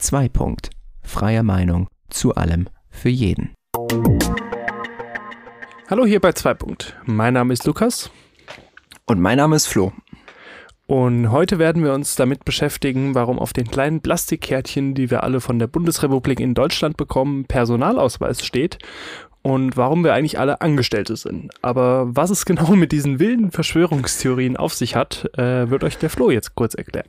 2. Punkt. Freie Meinung zu allem für jeden. Hallo hier bei 2. Punkt. Mein Name ist Lukas. Und mein Name ist Flo. Und heute werden wir uns damit beschäftigen, warum auf den kleinen Plastikkärtchen, die wir alle von der Bundesrepublik in Deutschland bekommen, Personalausweis steht und warum wir eigentlich alle Angestellte sind. Aber was es genau mit diesen wilden Verschwörungstheorien auf sich hat, äh, wird euch der Flo jetzt kurz erklären.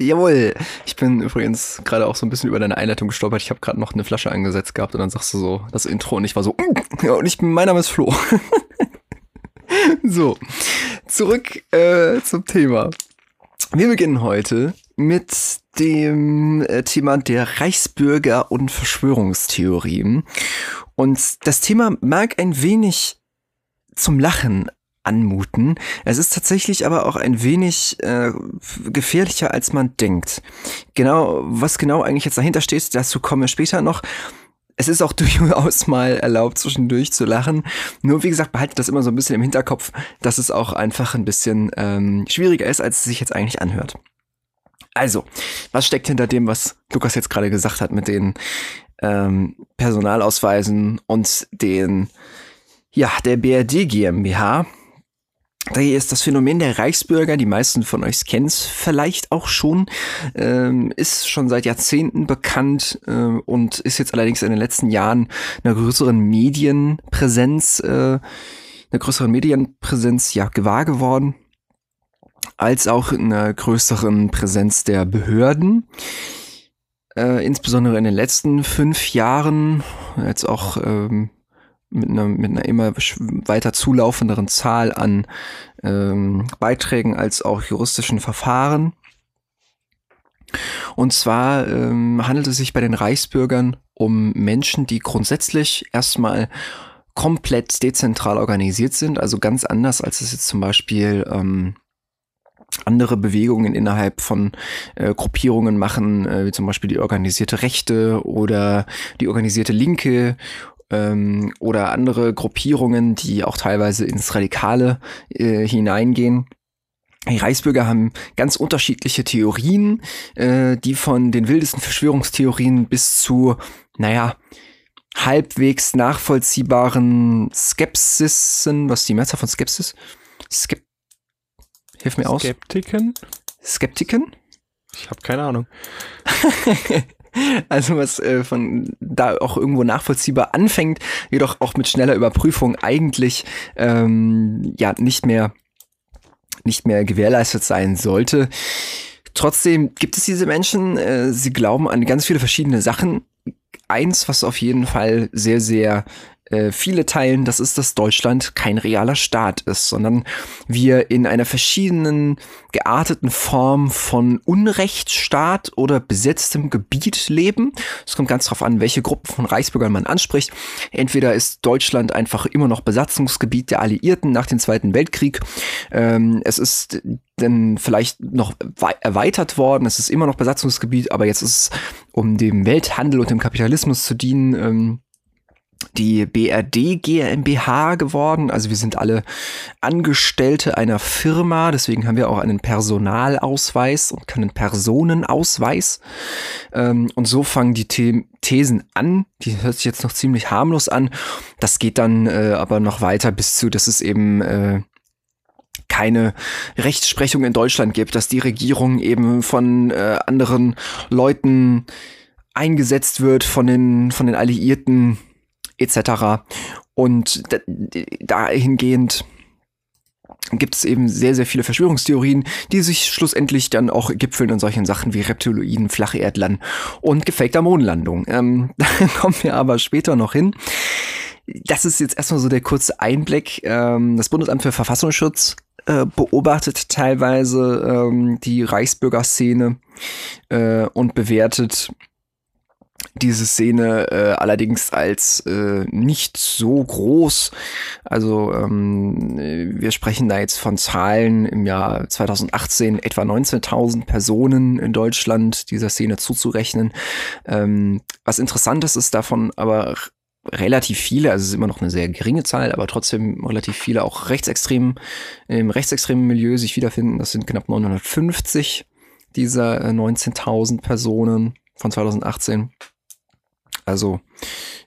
Jawohl. Ich bin übrigens gerade auch so ein bisschen über deine Einleitung gestolpert. Ich habe gerade noch eine Flasche angesetzt gehabt und dann sagst du so das Intro und ich war so, mm, ja, und ich, mein Name ist Flo. so, zurück äh, zum Thema. Wir beginnen heute mit dem äh, Thema der Reichsbürger und Verschwörungstheorien. Und das Thema mag ein wenig zum Lachen anmuten. Es ist tatsächlich aber auch ein wenig äh, gefährlicher, als man denkt. Genau, was genau eigentlich jetzt dahinter steht, dazu kommen wir später noch. Es ist auch durchaus mal erlaubt, zwischendurch zu lachen. Nur wie gesagt, behaltet das immer so ein bisschen im Hinterkopf, dass es auch einfach ein bisschen ähm, schwieriger ist, als es sich jetzt eigentlich anhört. Also, was steckt hinter dem, was Lukas jetzt gerade gesagt hat mit den ähm, Personalausweisen und den, ja, der BRD GmbH? Daher ist das Phänomen der Reichsbürger, die meisten von euch kennen es vielleicht auch schon, ähm, ist schon seit Jahrzehnten bekannt äh, und ist jetzt allerdings in den letzten Jahren einer größeren Medienpräsenz, äh, einer größeren Medienpräsenz ja gewahr geworden, als auch einer größeren Präsenz der Behörden. Äh, insbesondere in den letzten fünf Jahren, jetzt auch ähm, mit einer, mit einer immer weiter zulaufenderen Zahl an ähm, Beiträgen als auch juristischen Verfahren. Und zwar ähm, handelt es sich bei den Reichsbürgern um Menschen, die grundsätzlich erstmal komplett dezentral organisiert sind, also ganz anders als es jetzt zum Beispiel ähm, andere Bewegungen innerhalb von äh, Gruppierungen machen, äh, wie zum Beispiel die organisierte Rechte oder die organisierte Linke ähm, oder andere Gruppierungen, die auch teilweise ins Radikale äh, hineingehen. Die Reichsbürger haben ganz unterschiedliche Theorien, äh, die von den wildesten Verschwörungstheorien bis zu, naja, halbwegs nachvollziehbaren Skepsissen, was ist die Mehrzahl von Skepsis? Skep Hilf mir aus. Skeptiken? Skeptiken? Ich habe keine Ahnung. Also was äh, von da auch irgendwo nachvollziehbar anfängt, jedoch auch mit schneller Überprüfung eigentlich ähm, ja nicht mehr nicht mehr gewährleistet sein sollte. Trotzdem gibt es diese Menschen, äh, sie glauben an ganz viele verschiedene Sachen. Eins, was auf jeden Fall sehr, sehr äh, viele teilen, das ist, dass Deutschland kein realer Staat ist, sondern wir in einer verschiedenen gearteten Form von Unrechtsstaat oder besetztem Gebiet leben. Es kommt ganz darauf an, welche Gruppen von Reichsbürgern man anspricht. Entweder ist Deutschland einfach immer noch Besatzungsgebiet der Alliierten nach dem Zweiten Weltkrieg. Ähm, es ist dann vielleicht noch erweitert worden. Es ist immer noch Besatzungsgebiet, aber jetzt ist es, um dem Welthandel und dem Kapitalismus zu dienen, ähm, die BRD GmbH geworden. Also wir sind alle Angestellte einer Firma, deswegen haben wir auch einen Personalausweis und keinen Personenausweis. Ähm, und so fangen die The Thesen an. Die hört sich jetzt noch ziemlich harmlos an. Das geht dann äh, aber noch weiter bis zu, dass es eben äh, keine Rechtsprechung in Deutschland gibt, dass die Regierung eben von äh, anderen Leuten eingesetzt wird, von den, von den Alliierten etc. Und dahingehend gibt es eben sehr, sehr viele Verschwörungstheorien, die sich schlussendlich dann auch gipfeln in solchen Sachen wie Reptiloiden, Flacherdlern und gefakter Mondlandung. Ähm, da kommen wir aber später noch hin. Das ist jetzt erstmal so der kurze Einblick. Ähm, das Bundesamt für Verfassungsschutz äh, beobachtet teilweise ähm, die Reichsbürgerszene äh, und bewertet diese Szene äh, allerdings als äh, nicht so groß. Also ähm, wir sprechen da jetzt von Zahlen im Jahr 2018 etwa 19.000 Personen in Deutschland dieser Szene zuzurechnen. Ähm, was interessant ist, ist davon aber relativ viele, also es ist immer noch eine sehr geringe Zahl, aber trotzdem relativ viele auch rechtsextrem, im rechtsextremen Milieu sich wiederfinden. Das sind knapp 950 dieser 19.000 äh, Personen von 2018. Also,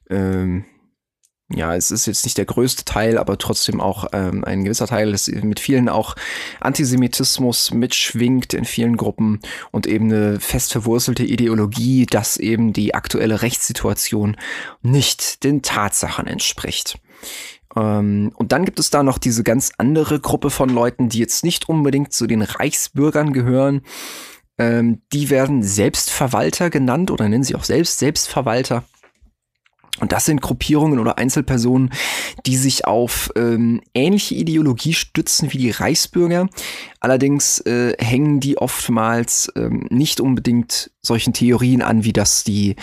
ähm, ja, es ist jetzt nicht der größte Teil, aber trotzdem auch ähm, ein gewisser Teil, das mit vielen auch Antisemitismus mitschwingt in vielen Gruppen und eben eine fest verwurzelte Ideologie, dass eben die aktuelle Rechtssituation nicht den Tatsachen entspricht. Ähm, und dann gibt es da noch diese ganz andere Gruppe von Leuten, die jetzt nicht unbedingt zu den Reichsbürgern gehören. Ähm, die werden Selbstverwalter genannt oder nennen sie auch selbst Selbstverwalter. Und das sind Gruppierungen oder Einzelpersonen, die sich auf ähm, ähnliche Ideologie stützen wie die Reichsbürger. Allerdings äh, hängen die oftmals ähm, nicht unbedingt solchen Theorien an, wie das die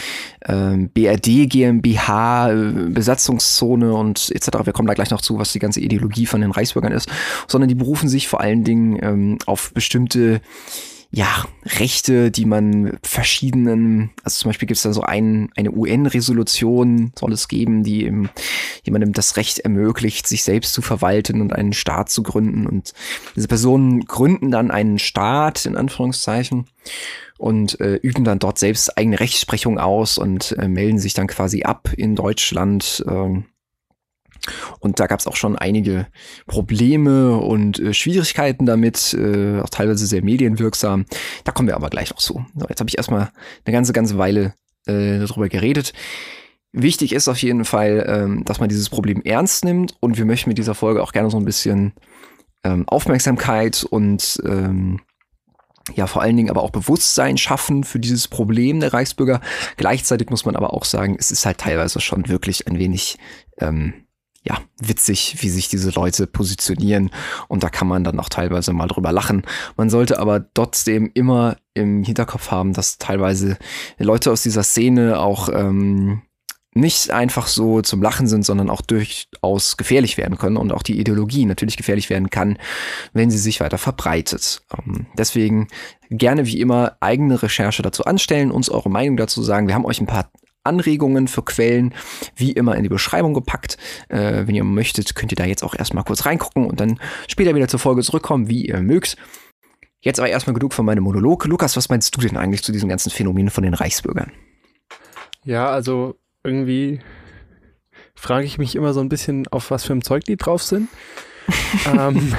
ähm, BRD, GmbH, äh, Besatzungszone und etc. Wir kommen da gleich noch zu, was die ganze Ideologie von den Reichsbürgern ist, sondern die berufen sich vor allen Dingen ähm, auf bestimmte ja, Rechte, die man verschiedenen, also zum Beispiel gibt es da so ein, eine UN-Resolution, soll es geben, die eben jemandem das Recht ermöglicht, sich selbst zu verwalten und einen Staat zu gründen. Und diese Personen gründen dann einen Staat, in Anführungszeichen, und äh, üben dann dort selbst eigene Rechtsprechung aus und äh, melden sich dann quasi ab in Deutschland. Äh, und da gab es auch schon einige Probleme und äh, Schwierigkeiten damit, äh, auch teilweise sehr medienwirksam. Da kommen wir aber gleich noch zu. So, jetzt habe ich erstmal eine ganze, ganze Weile äh, darüber geredet. Wichtig ist auf jeden Fall, ähm, dass man dieses Problem ernst nimmt und wir möchten mit dieser Folge auch gerne so ein bisschen ähm, Aufmerksamkeit und ähm, ja vor allen Dingen aber auch Bewusstsein schaffen für dieses Problem der Reichsbürger. Gleichzeitig muss man aber auch sagen, es ist halt teilweise schon wirklich ein wenig ähm, ja, witzig, wie sich diese Leute positionieren. Und da kann man dann auch teilweise mal drüber lachen. Man sollte aber trotzdem immer im Hinterkopf haben, dass teilweise Leute aus dieser Szene auch ähm, nicht einfach so zum Lachen sind, sondern auch durchaus gefährlich werden können und auch die Ideologie natürlich gefährlich werden kann, wenn sie sich weiter verbreitet. Ähm, deswegen gerne wie immer eigene Recherche dazu anstellen, uns eure Meinung dazu sagen. Wir haben euch ein paar Anregungen für Quellen wie immer in die Beschreibung gepackt. Äh, wenn ihr möchtet, könnt ihr da jetzt auch erstmal kurz reingucken und dann später wieder zur Folge zurückkommen, wie ihr mögt. Jetzt aber erstmal genug von meinem Monolog. Lukas, was meinst du denn eigentlich zu diesem ganzen Phänomen von den Reichsbürgern? Ja, also irgendwie frage ich mich immer so ein bisschen, auf was für ein Zeug die drauf sind ähm,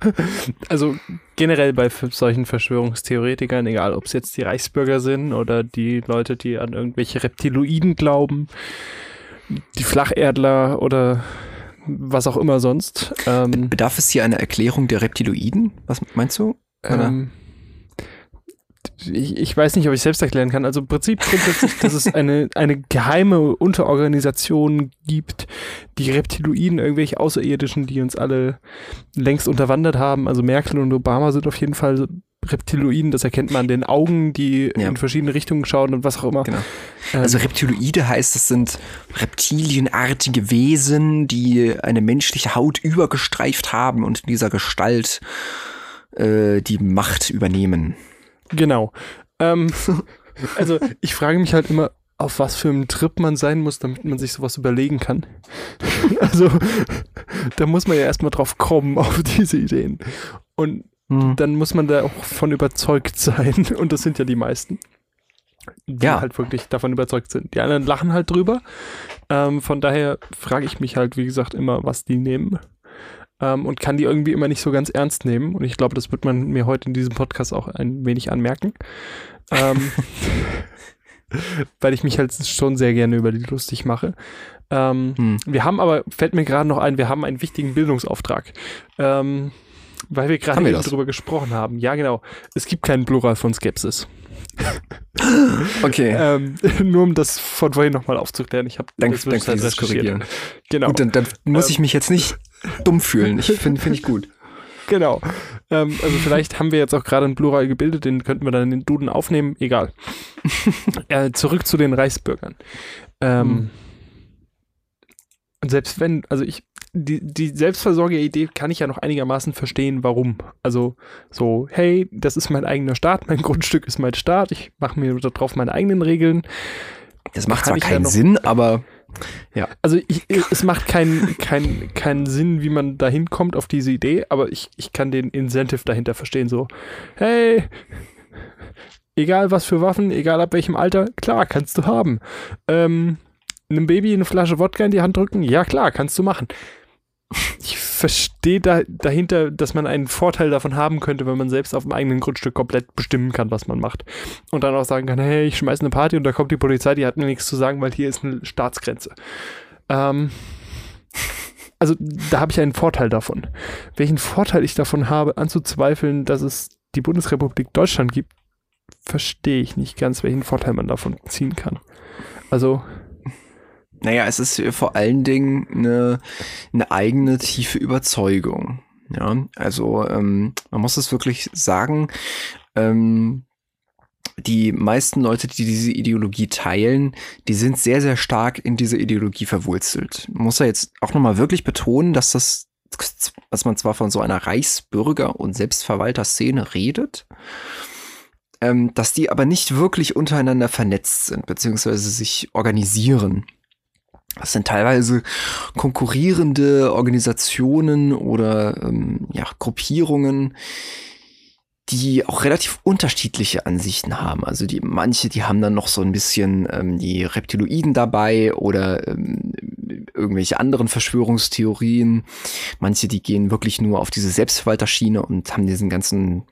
also generell bei solchen Verschwörungstheoretikern, egal ob es jetzt die Reichsbürger sind oder die Leute, die an irgendwelche Reptiloiden glauben, die Flacherdler oder was auch immer sonst. Ähm, Bedarf es hier einer Erklärung der Reptiloiden? Was meinst du? Ähm, ich, ich, weiß nicht, ob ich selbst erklären kann. Also im Prinzip grundsätzlich, dass es eine, eine geheime Unterorganisation gibt, die Reptiloiden, irgendwelche Außerirdischen, die uns alle längst unterwandert haben. Also Merkel und Obama sind auf jeden Fall Reptiloiden, das erkennt man an den Augen, die ja. in verschiedene Richtungen schauen und was auch immer. Genau. Also ähm, Reptiloide heißt, das sind reptilienartige Wesen, die eine menschliche Haut übergestreift haben und in dieser Gestalt äh, die Macht übernehmen. Genau. Ähm, also ich frage mich halt immer, auf was für einem Trip man sein muss, damit man sich sowas überlegen kann. also da muss man ja erstmal drauf kommen, auf diese Ideen. Und hm. dann muss man da auch von überzeugt sein. Und das sind ja die meisten. Die ja. halt wirklich davon überzeugt sind. Die anderen lachen halt drüber. Ähm, von daher frage ich mich halt, wie gesagt, immer, was die nehmen ähm, und kann die irgendwie immer nicht so ganz ernst nehmen. Und ich glaube, das wird man mir heute in diesem Podcast auch ein wenig anmerken. Ähm, weil ich mich halt schon sehr gerne über die lustig mache. Ähm, hm. Wir haben aber, fällt mir gerade noch ein, wir haben einen wichtigen Bildungsauftrag. Ähm, weil wir gerade darüber gesprochen haben. Ja, genau. Es gibt keinen Plural von Skepsis. okay. ähm, nur um das von vorhin nochmal aufzuklären. Ich habe Danke, danke für dieses Korrigieren. Genau. Gut, dann, dann muss ich ähm, mich jetzt nicht dumm fühlen. Ich finde find ich gut. Genau. Ähm, also vielleicht haben wir jetzt auch gerade einen Plural gebildet, den könnten wir dann in den Duden aufnehmen. Egal. äh, zurück zu den Reichsbürgern. Ähm, hm. Und selbst wenn, also ich, die, die Selbstversorger-Idee kann ich ja noch einigermaßen verstehen, warum. Also so, hey, das ist mein eigener Staat, mein Grundstück ist mein Staat, ich mache mir darauf meine eigenen Regeln. Das macht zwar keinen ja Sinn, aber ja. Also ich, es macht keinen kein, kein Sinn, wie man da hinkommt auf diese Idee, aber ich, ich kann den Incentive dahinter verstehen. So, hey, egal was für Waffen, egal ab welchem Alter, klar, kannst du haben. Ähm, einem Baby eine Flasche Wodka in die Hand drücken, ja klar, kannst du machen. Ich verstehe da, dahinter, dass man einen Vorteil davon haben könnte, wenn man selbst auf dem eigenen Grundstück komplett bestimmen kann, was man macht. Und dann auch sagen kann, hey, ich schmeiße eine Party und da kommt die Polizei, die hat mir nichts zu sagen, weil hier ist eine Staatsgrenze. Ähm, also da habe ich einen Vorteil davon. Welchen Vorteil ich davon habe, anzuzweifeln, dass es die Bundesrepublik Deutschland gibt, verstehe ich nicht ganz, welchen Vorteil man davon ziehen kann. Also. Naja, es ist vor allen Dingen eine, eine eigene tiefe Überzeugung. Ja, also ähm, man muss es wirklich sagen, ähm, die meisten Leute, die diese Ideologie teilen, die sind sehr, sehr stark in diese Ideologie verwurzelt. Muss ja jetzt auch nochmal wirklich betonen, dass das, dass man zwar von so einer Reichsbürger- und Selbstverwalter-Szene redet, ähm, dass die aber nicht wirklich untereinander vernetzt sind, beziehungsweise sich organisieren. Das sind teilweise konkurrierende Organisationen oder ähm, ja, Gruppierungen, die auch relativ unterschiedliche Ansichten haben. Also die manche, die haben dann noch so ein bisschen ähm, die Reptiloiden dabei oder ähm, irgendwelche anderen Verschwörungstheorien. Manche, die gehen wirklich nur auf diese Selbstverwalterschiene und haben diesen ganzen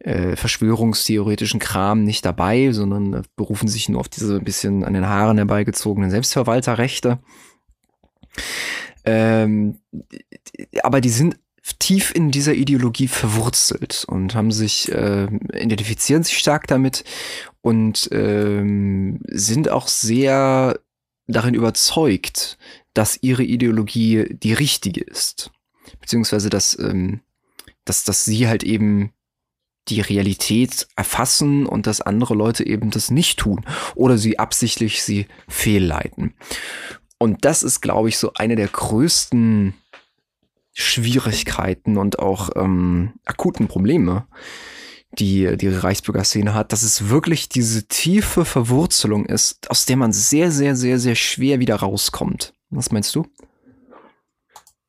äh, verschwörungstheoretischen Kram nicht dabei, sondern berufen sich nur auf diese ein bisschen an den Haaren herbeigezogenen Selbstverwalterrechte. Ähm, aber die sind tief in dieser Ideologie verwurzelt und haben sich, äh, identifizieren sich stark damit und ähm, sind auch sehr darin überzeugt, dass ihre Ideologie die richtige ist. Beziehungsweise, dass, ähm, dass, dass sie halt eben die Realität erfassen und dass andere Leute eben das nicht tun oder sie absichtlich sie fehlleiten. Und das ist, glaube ich, so eine der größten Schwierigkeiten und auch ähm, akuten Probleme, die die Reichsbürgerszene hat, dass es wirklich diese tiefe Verwurzelung ist, aus der man sehr, sehr, sehr, sehr schwer wieder rauskommt. Was meinst du?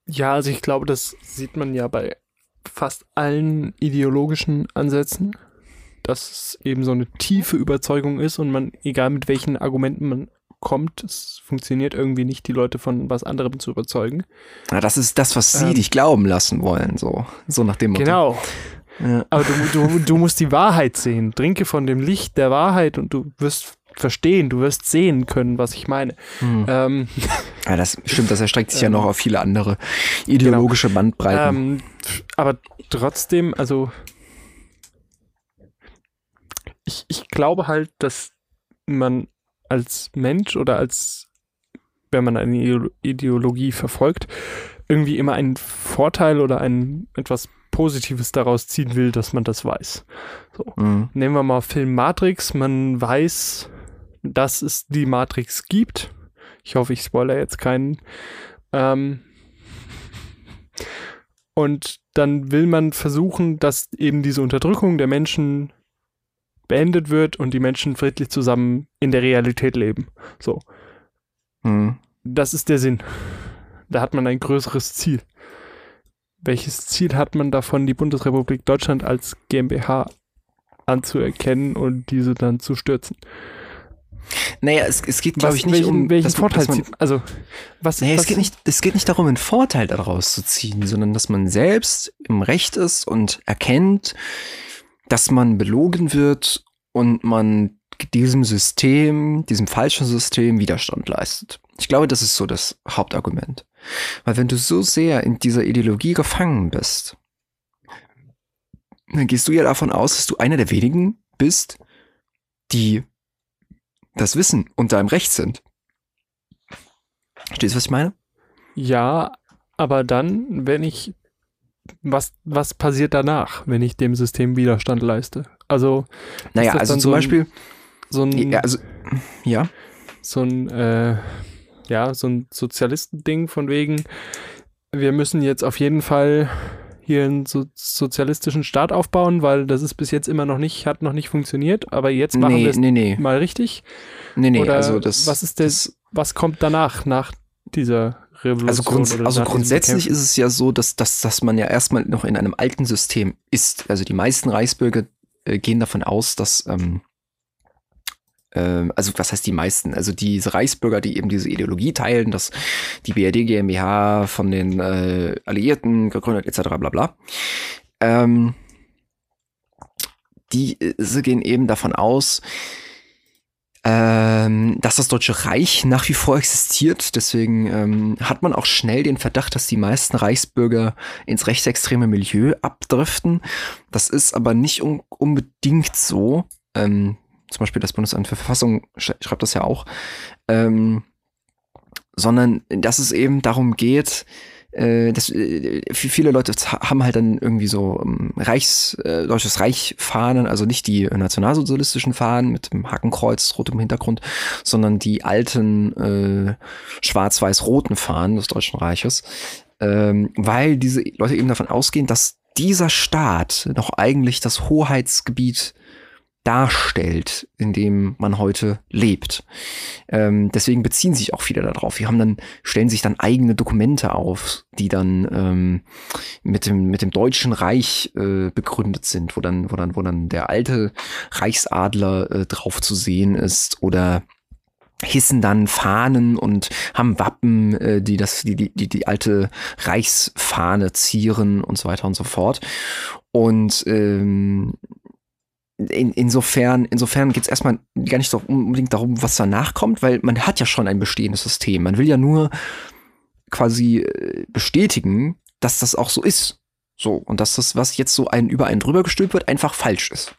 Ja, also ich glaube, das sieht man ja bei fast allen ideologischen Ansätzen, dass es eben so eine tiefe Überzeugung ist und man, egal mit welchen Argumenten man kommt, es funktioniert irgendwie nicht, die Leute von was anderem zu überzeugen. Na, das ist das, was sie ähm, dich glauben lassen wollen, so, so nach dem Motto. Genau. Ja. Aber du, du, du musst die Wahrheit sehen. Trinke von dem Licht der Wahrheit und du wirst verstehen, du wirst sehen können, was ich meine. Hm. Ähm, ja, das stimmt, das erstreckt sich ähm, ja noch auf viele andere ideologische genau. Bandbreiten. Ähm, aber trotzdem, also ich, ich glaube halt, dass man als Mensch oder als, wenn man eine Ideologie verfolgt, irgendwie immer einen Vorteil oder ein etwas Positives daraus ziehen will, dass man das weiß. So. Mhm. Nehmen wir mal Film Matrix. Man weiß, dass es die Matrix gibt. Ich hoffe, ich spoilere jetzt keinen. Ähm und dann will man versuchen, dass eben diese Unterdrückung der Menschen beendet wird und die Menschen friedlich zusammen in der Realität leben. So. Mhm. Das ist der Sinn. Da hat man ein größeres Ziel. Welches Ziel hat man davon, die Bundesrepublik Deutschland als GmbH anzuerkennen und diese dann zu stürzen? Naja, es, es geht, glaube ich, nicht welchen, um. Welchen Vorteil man, Also, was. Naja, was, es, geht nicht, es geht nicht darum, einen Vorteil daraus zu ziehen, sondern dass man selbst im Recht ist und erkennt, dass man belogen wird und man diesem System, diesem falschen System Widerstand leistet. Ich glaube, das ist so das Hauptargument. Weil wenn du so sehr in dieser Ideologie gefangen bist, dann gehst du ja davon aus, dass du einer der wenigen bist, die das wissen und da im Recht sind. Verstehst du, was ich meine? Ja, aber dann, wenn ich was, was passiert danach, wenn ich dem System Widerstand leiste? Also, naja, also zum so Beispiel, so ein, ja, also, ja, so ein, äh, ja, so ein Sozialistending von wegen, wir müssen jetzt auf jeden Fall hier einen so sozialistischen Staat aufbauen, weil das ist bis jetzt immer noch nicht, hat noch nicht funktioniert, aber jetzt machen nee, wir es nee, nee. mal richtig. Nee, nee, Oder also das. Was ist das, das, was kommt danach, nach dieser Revolution. Also, grunds also grundsätzlich ist es ja so, dass, dass, dass man ja erstmal noch in einem alten System ist. Also die meisten Reichsbürger äh, gehen davon aus, dass ähm, ähm, also was heißt die meisten? Also diese Reichsbürger, die eben diese Ideologie teilen, dass die BRD GmbH von den äh, Alliierten gegründet etc. bla bla. Ähm, die äh, gehen eben davon aus, ähm, dass das Deutsche Reich nach wie vor existiert. Deswegen ähm, hat man auch schnell den Verdacht, dass die meisten Reichsbürger ins rechtsextreme Milieu abdriften. Das ist aber nicht un unbedingt so. Ähm, zum Beispiel das Bundesamt für Verfassung schreibt das ja auch. Ähm, sondern dass es eben darum geht, das, äh, viele Leute haben halt dann irgendwie so ähm, Reichs, äh, Deutsches Reich Fahnen, also nicht die nationalsozialistischen Fahnen mit dem Hakenkreuz rotem Hintergrund, sondern die alten äh, schwarz-weiß-roten Fahnen des Deutschen Reiches, ähm, weil diese Leute eben davon ausgehen, dass dieser Staat noch eigentlich das Hoheitsgebiet darstellt, in dem man heute lebt. Ähm, deswegen beziehen sich auch viele darauf. Wir haben dann, stellen sich dann eigene Dokumente auf, die dann ähm, mit dem, mit dem Deutschen Reich äh, begründet sind, wo dann, wo dann, wo dann der alte Reichsadler äh, drauf zu sehen ist oder hissen dann Fahnen und haben Wappen, äh, die das, die, die, die, die alte Reichsfahne zieren und so weiter und so fort. Und ähm, in, insofern, insofern geht es erstmal gar nicht so unbedingt darum, was danach kommt, weil man hat ja schon ein bestehendes System. Man will ja nur quasi äh, bestätigen, dass das auch so ist. So, und dass das, was jetzt so ein über einen drüber gestülpt wird, einfach falsch ist.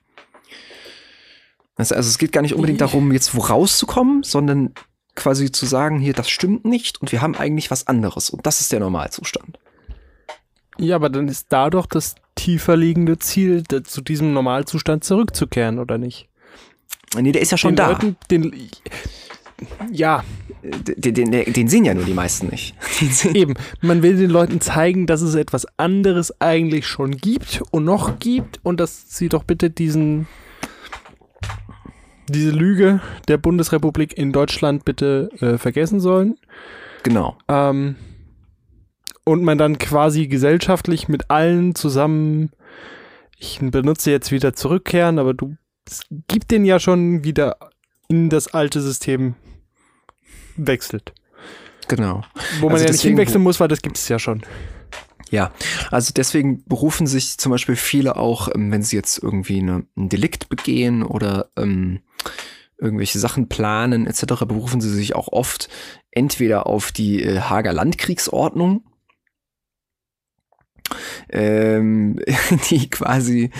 Also, es geht gar nicht unbedingt darum, jetzt wo rauszukommen, sondern quasi zu sagen, hier, das stimmt nicht und wir haben eigentlich was anderes. Und das ist der Normalzustand. Ja, aber dann ist da doch das tiefer liegende Ziel, zu diesem Normalzustand zurückzukehren, oder nicht? Nee, der ist ja schon den da. Leuten, den, ja. Den, den, den, sehen ja nur die meisten nicht. Eben, man will den Leuten zeigen, dass es etwas anderes eigentlich schon gibt und noch gibt und dass sie doch bitte diesen diese Lüge der Bundesrepublik in Deutschland bitte äh, vergessen sollen. Genau. Ähm, und man dann quasi gesellschaftlich mit allen zusammen, ich benutze jetzt wieder zurückkehren, aber du gibt den ja schon wieder in das alte System wechselt. Genau. Wo man also ja nicht hinwechseln muss, weil das gibt es ja schon. Ja, also deswegen berufen sich zum Beispiel viele auch, ähm, wenn sie jetzt irgendwie eine, ein Delikt begehen oder ähm, irgendwelche Sachen planen etc., berufen sie sich auch oft entweder auf die äh, Hager Landkriegsordnung, ähm, die quasi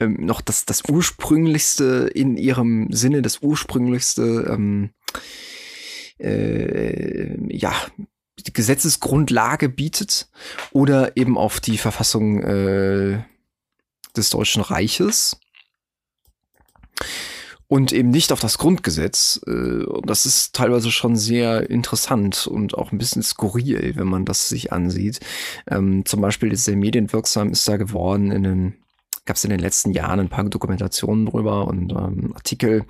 ähm, noch das, das ursprünglichste in ihrem Sinne, das ursprünglichste, ähm, äh, ja, Gesetzesgrundlage bietet oder eben auf die Verfassung äh, des Deutschen Reiches und eben nicht auf das Grundgesetz. Äh, das ist teilweise schon sehr interessant und auch ein bisschen skurril, wenn man das sich ansieht. Ähm, zum Beispiel ist sehr medienwirksam ist da geworden in den gab es in den letzten Jahren ein paar Dokumentationen drüber und ähm, Artikel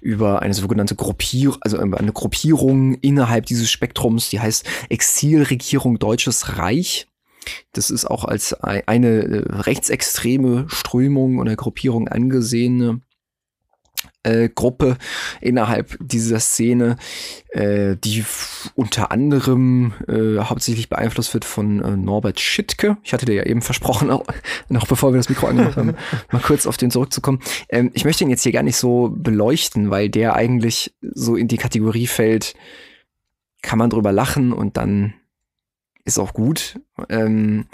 über eine sogenannte Gruppierung, also eine Gruppierung innerhalb dieses Spektrums, die heißt Exilregierung Deutsches Reich. Das ist auch als eine äh, rechtsextreme Strömung oder Gruppierung angesehene äh, Gruppe innerhalb dieser Szene, äh, die unter anderem äh, hauptsächlich beeinflusst wird von äh, Norbert Schittke. Ich hatte dir ja eben versprochen, auch, noch bevor wir das Mikro angemacht haben, mal kurz auf den zurückzukommen. Ähm, ich möchte ihn jetzt hier gar nicht so beleuchten, weil der eigentlich so in die Kategorie fällt, kann man drüber lachen und dann ist auch gut. Ähm,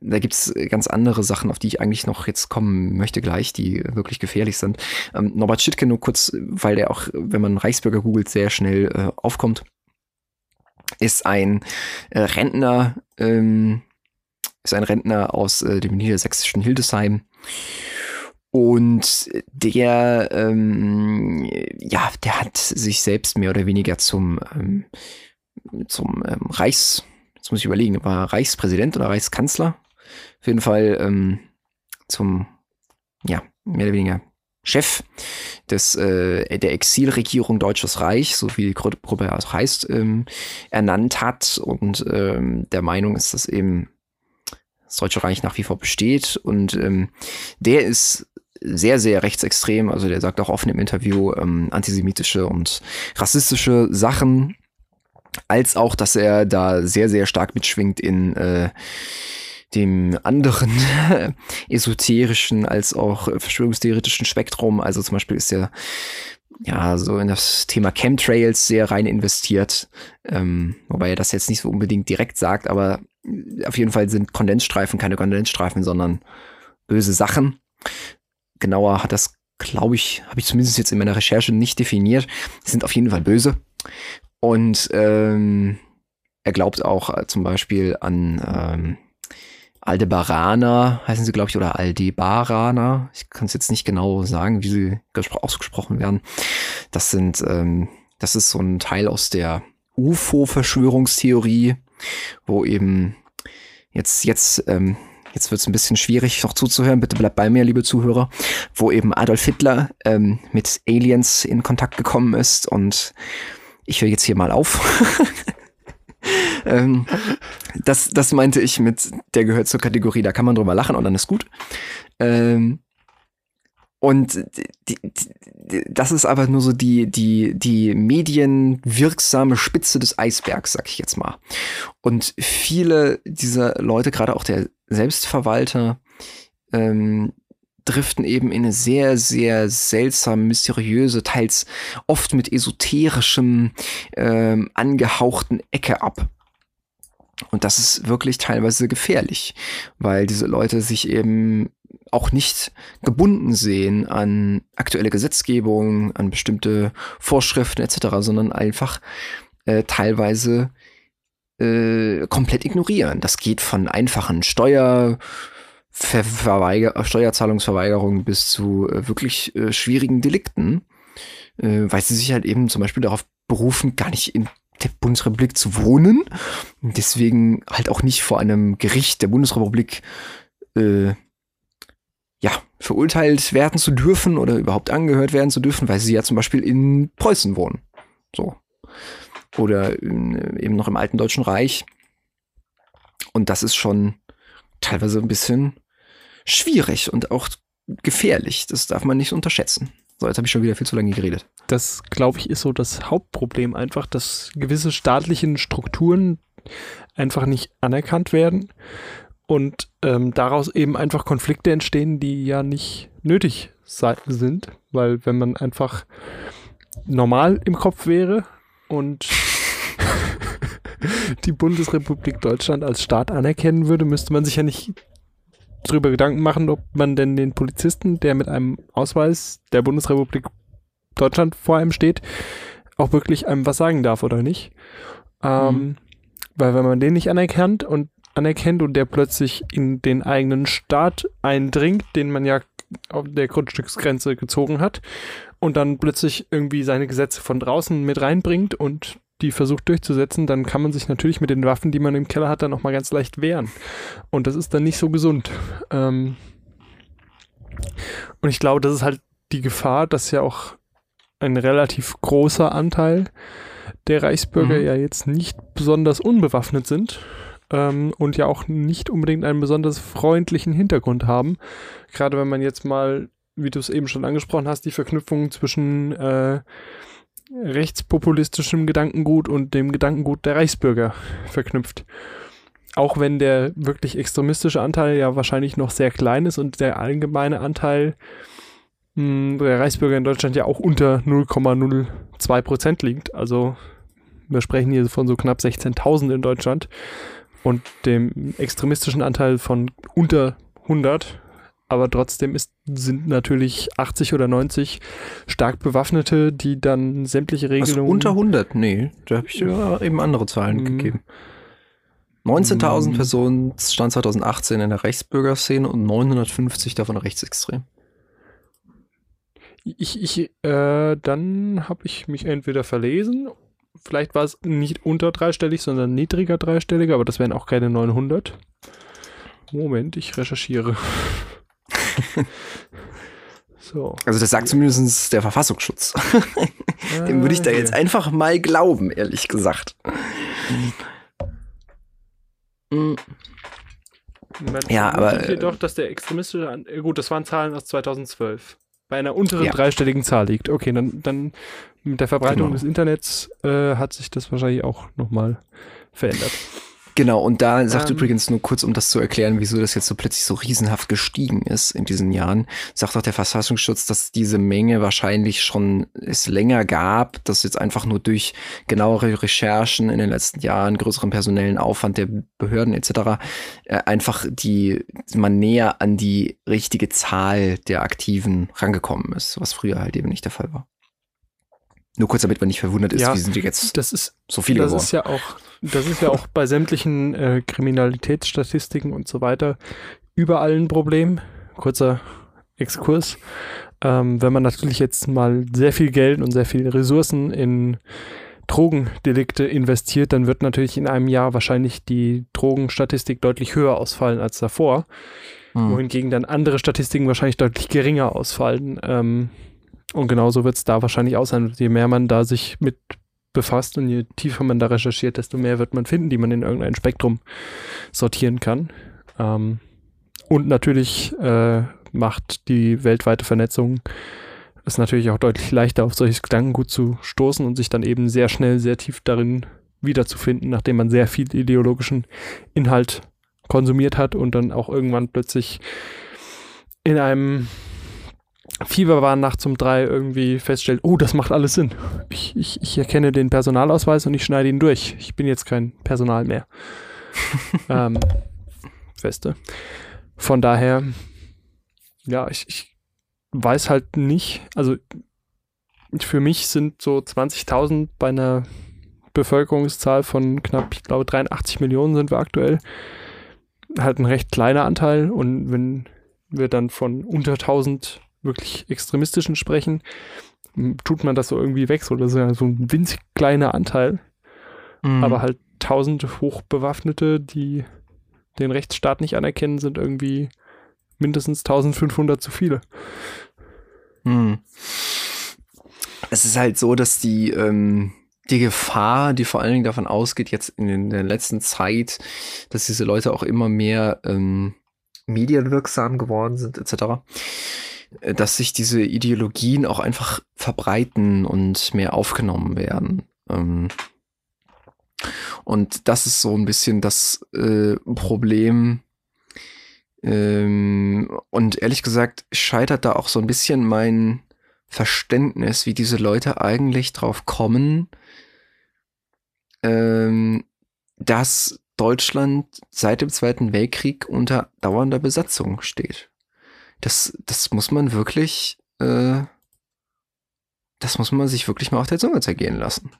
da gibt's ganz andere Sachen, auf die ich eigentlich noch jetzt kommen möchte gleich, die wirklich gefährlich sind. Ähm, Norbert Schittke nur kurz, weil der auch, wenn man Reichsbürger googelt, sehr schnell äh, aufkommt, ist ein äh, Rentner, ähm, ist ein Rentner aus äh, dem niedersächsischen Hildesheim. Und der, ähm, ja, der hat sich selbst mehr oder weniger zum, ähm, zum ähm, Reichs, jetzt muss ich überlegen, war Reichspräsident oder Reichskanzler. Auf jeden Fall ähm, zum, ja, mehr oder weniger Chef des, äh, der Exilregierung Deutsches Reich, so wie die Gruppe auch heißt, ähm, ernannt hat und ähm, der Meinung ist, dass eben das Deutsche Reich nach wie vor besteht. Und ähm, der ist sehr, sehr rechtsextrem. Also der sagt auch offen im Interview ähm, antisemitische und rassistische Sachen, als auch, dass er da sehr, sehr stark mitschwingt in äh, dem anderen esoterischen als auch verschwörungstheoretischen Spektrum. Also zum Beispiel ist er ja so in das Thema Chemtrails sehr rein investiert, ähm, wobei er das jetzt nicht so unbedingt direkt sagt, aber auf jeden Fall sind Kondensstreifen keine Kondensstreifen, sondern böse Sachen. Genauer hat das, glaube ich, habe ich zumindest jetzt in meiner Recherche nicht definiert. Sie sind auf jeden Fall böse. Und ähm, er glaubt auch äh, zum Beispiel an ähm, Aldebaraner, heißen sie, glaube ich, oder Aldebaraner. Ich kann es jetzt nicht genau sagen, wie sie ausgesprochen werden. Das sind, ähm, das ist so ein Teil aus der UFO-Verschwörungstheorie, wo eben jetzt, jetzt, ähm, jetzt wird es ein bisschen schwierig noch zuzuhören, bitte bleibt bei mir, liebe Zuhörer, wo eben Adolf Hitler ähm, mit Aliens in Kontakt gekommen ist und ich höre jetzt hier mal auf. ähm, das, das meinte ich mit, der gehört zur Kategorie, da kann man drüber lachen und dann ist gut. Ähm, und die, die, das ist aber nur so die, die, die medienwirksame Spitze des Eisbergs, sag ich jetzt mal. Und viele dieser Leute, gerade auch der Selbstverwalter, ähm, driften eben in eine sehr, sehr seltsam, mysteriöse, teils oft mit esoterischem ähm, angehauchten Ecke ab. Und das ist wirklich teilweise gefährlich, weil diese Leute sich eben auch nicht gebunden sehen an aktuelle Gesetzgebung, an bestimmte Vorschriften etc., sondern einfach äh, teilweise äh, komplett ignorieren. Das geht von einfachen Steuer Verweiger Steuerzahlungsverweigerung bis zu äh, wirklich äh, schwierigen Delikten, äh, weil sie sich halt eben zum Beispiel darauf berufen, gar nicht in der Bundesrepublik zu wohnen, deswegen halt auch nicht vor einem Gericht der Bundesrepublik äh, ja, verurteilt werden zu dürfen oder überhaupt angehört werden zu dürfen, weil sie ja zum Beispiel in Preußen wohnen. So. Oder in, äh, eben noch im alten Deutschen Reich. Und das ist schon teilweise ein bisschen schwierig und auch gefährlich. Das darf man nicht unterschätzen. So, jetzt habe ich schon wieder viel zu lange geredet. Das, glaube ich, ist so das Hauptproblem einfach, dass gewisse staatlichen Strukturen einfach nicht anerkannt werden und ähm, daraus eben einfach Konflikte entstehen, die ja nicht nötig sind, weil wenn man einfach normal im Kopf wäre und die Bundesrepublik Deutschland als Staat anerkennen würde, müsste man sich ja nicht darüber Gedanken machen, ob man denn den Polizisten, der mit einem Ausweis der Bundesrepublik Deutschland vor einem steht, auch wirklich einem was sagen darf oder nicht. Ähm, mhm. Weil wenn man den nicht anerkennt und anerkennt und der plötzlich in den eigenen Staat eindringt, den man ja auf der Grundstücksgrenze gezogen hat, und dann plötzlich irgendwie seine Gesetze von draußen mit reinbringt und die versucht durchzusetzen, dann kann man sich natürlich mit den Waffen, die man im Keller hat, dann auch mal ganz leicht wehren. Und das ist dann nicht so gesund. Ähm und ich glaube, das ist halt die Gefahr, dass ja auch ein relativ großer Anteil der Reichsbürger mhm. ja jetzt nicht besonders unbewaffnet sind ähm, und ja auch nicht unbedingt einen besonders freundlichen Hintergrund haben. Gerade wenn man jetzt mal, wie du es eben schon angesprochen hast, die Verknüpfung zwischen äh, rechtspopulistischem Gedankengut und dem Gedankengut der Reichsbürger verknüpft. Auch wenn der wirklich extremistische Anteil ja wahrscheinlich noch sehr klein ist und der allgemeine Anteil mh, hm, der Reichsbürger in Deutschland ja auch unter 0,02 Prozent liegt. Also wir sprechen hier von so knapp 16.000 in Deutschland und dem extremistischen Anteil von unter 100 aber trotzdem ist, sind natürlich 80 oder 90 stark Bewaffnete, die dann sämtliche Regelungen. Also unter 100? Nee, da habe ich ja eben andere Zahlen mhm. gegeben. 19.000 mhm. Personen stand 2018 in der Rechtsbürgerszene und 950 davon rechtsextrem. Ich, ich, äh, dann habe ich mich entweder verlesen, vielleicht war es nicht unter dreistellig, sondern niedriger dreistellig, aber das wären auch keine 900. Moment, ich recherchiere. so. Also das sagt zumindest der Verfassungsschutz. Dem würde ich da jetzt einfach mal glauben, ehrlich gesagt. Man Ja, aber, vermutet äh, jedoch, dass der extremistische, An äh, gut, das waren Zahlen aus 2012. Bei einer unteren Ja. dreistelligen Zahl liegt. Okay, dann, dann mit der Verbreitung Genau. des Internets äh, hat sich das wahrscheinlich auch nochmal verändert. Genau, und da sagt Ähm. übrigens nur kurz, um das zu erklären, wieso das jetzt so plötzlich so riesenhaft gestiegen ist in diesen Jahren, sagt auch der Verfassungsschutz, dass diese Menge wahrscheinlich schon es länger gab, dass jetzt einfach nur durch genauere Recherchen in den letzten Jahren, größeren personellen Aufwand der Behörden etc. Äh, einfach die man näher an die richtige Zahl der Aktiven rangekommen ist, was früher halt eben nicht der Fall war. Nur kurz, damit man nicht verwundert ist, Ja, wie sind die jetzt Das ist, so viele das geworden. ist ja auch, das ist ja auch bei sämtlichen äh, Kriminalitätsstatistiken und so weiter überall ein Problem. Kurzer Exkurs. Ähm, wenn man natürlich jetzt mal sehr viel Geld und sehr viele Ressourcen in Drogendelikte investiert, dann wird natürlich in einem Jahr wahrscheinlich die Drogenstatistik deutlich höher ausfallen als davor, Hm. wohingegen dann andere Statistiken wahrscheinlich deutlich geringer ausfallen. Ähm, und genauso wird es da wahrscheinlich auch sein. Je mehr man da sich mit befasst und je tiefer man da recherchiert, desto mehr wird man finden, die man in irgendein Spektrum sortieren kann. Ähm, und natürlich äh, macht die weltweite Vernetzung es natürlich auch deutlich leichter, auf solches Gedankengut zu stoßen und sich dann eben sehr schnell, sehr tief darin wiederzufinden, nachdem man sehr viel ideologischen Inhalt konsumiert hat und dann auch irgendwann plötzlich in einem Fieberwahn nachts um drei irgendwie feststellt, oh, das macht alles Sinn. Ich, ich, ich erkenne den Personalausweis und ich schneide ihn durch. Ich bin jetzt kein Personal mehr. ähm, feste. Von daher, ja, ich, ich weiß halt nicht, also für mich sind so 20.000 bei einer Bevölkerungszahl von knapp, ich glaube 83 Millionen sind wir aktuell, halt ein recht kleiner Anteil und wenn wir dann von unter 1000 wirklich extremistischen sprechen, tut man das so irgendwie weg, so das ist ja so ein winzig kleiner Anteil, Mhm. aber halt 1000 Hochbewaffnete, die den Rechtsstaat nicht anerkennen, sind irgendwie mindestens 1500 zu viele. Hm. Es ist halt so, dass die, ähm, die Gefahr, die vor allen Dingen davon ausgeht, jetzt in, den, der letzten Zeit, dass diese Leute auch immer mehr ähm, medienwirksam geworden sind, etc., dass sich diese Ideologien auch einfach verbreiten und mehr aufgenommen werden. Ähm, und das ist so ein bisschen das äh, Problem, ähm, und ehrlich gesagt scheitert da auch so ein bisschen mein Verständnis, wie diese Leute eigentlich drauf kommen, ähm, dass Deutschland seit dem Zweiten Weltkrieg unter dauernder Besatzung steht. Das, das muss man wirklich, äh, das muss man sich wirklich mal auf der Zunge zergehen lassen.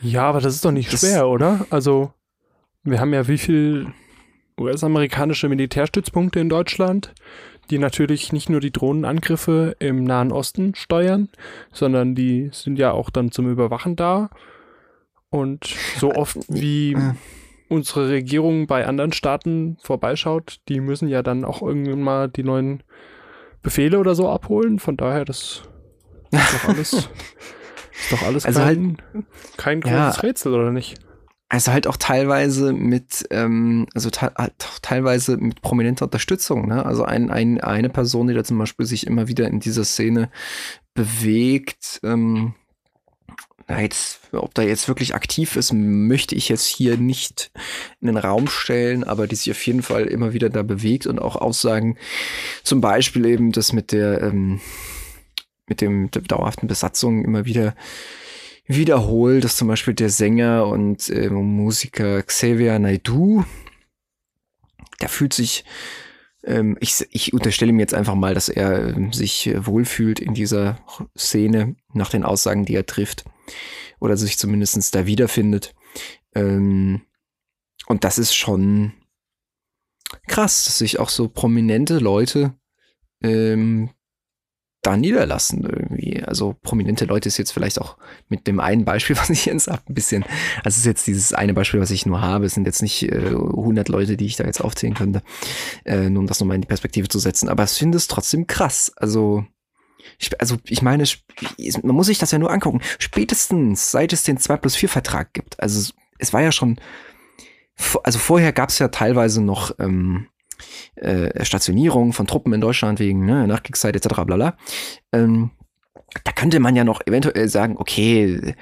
Ja, aber das ist doch nicht Das- schwer, oder? Also, wir haben ja wie viel US-amerikanische Militärstützpunkte in Deutschland, die natürlich nicht nur die Drohnenangriffe im Nahen Osten steuern, sondern die sind ja auch dann zum Überwachen da. Und so oft wie äh. unsere Regierung bei anderen Staaten vorbeischaut, die müssen ja dann auch irgendwann mal die neuen Befehle oder so abholen. Von daher, das ist doch alles, ist doch alles Also kein, kein Ja. großes Rätsel, oder nicht? Also halt auch teilweise mit, ähm, also te halt teilweise mit prominenter Unterstützung. Ne? Also ein, ein, eine Person, die da zum Beispiel sich immer wieder in dieser Szene bewegt, ähm, na jetzt, ob da jetzt wirklich aktiv ist, möchte ich jetzt hier nicht in den Raum stellen, aber die sich auf jeden Fall immer wieder da bewegt und auch Aussagen, zum Beispiel eben das mit der, ähm, mit dem der dauerhaften Besatzung immer wieder wiederholt, dass zum Beispiel der Sänger und äh, Musiker Xavier Naidoo, der fühlt sich, ähm, ich, ich unterstelle ihm jetzt einfach mal, dass er ähm, sich äh, wohlfühlt in dieser Szene nach den Aussagen, die er trifft oder sich zumindestens da wiederfindet. Ähm, und das ist schon krass, dass sich auch so prominente Leute ähm, da niederlassen irgendwie. Also prominente Leute ist jetzt vielleicht auch mit dem einen Beispiel, was ich jetzt habe, ein bisschen, also ist jetzt dieses eine Beispiel, was ich nur habe, es sind jetzt nicht äh, 100 Leute, die ich da jetzt aufzählen könnte, äh, nur um das nochmal in die Perspektive zu setzen. Aber ich finde es trotzdem krass. Also also ich meine, man muss sich das ja nur angucken. Spätestens seit es den 2 plus 4 Vertrag gibt, also es- war ja schon, also vorher gab es ja teilweise noch ähm, äh, Stationierung von Truppen in Deutschland wegen ne, Nachkriegszeit etc. bla bla. Ähm, da könnte man ja noch eventuell sagen, okay,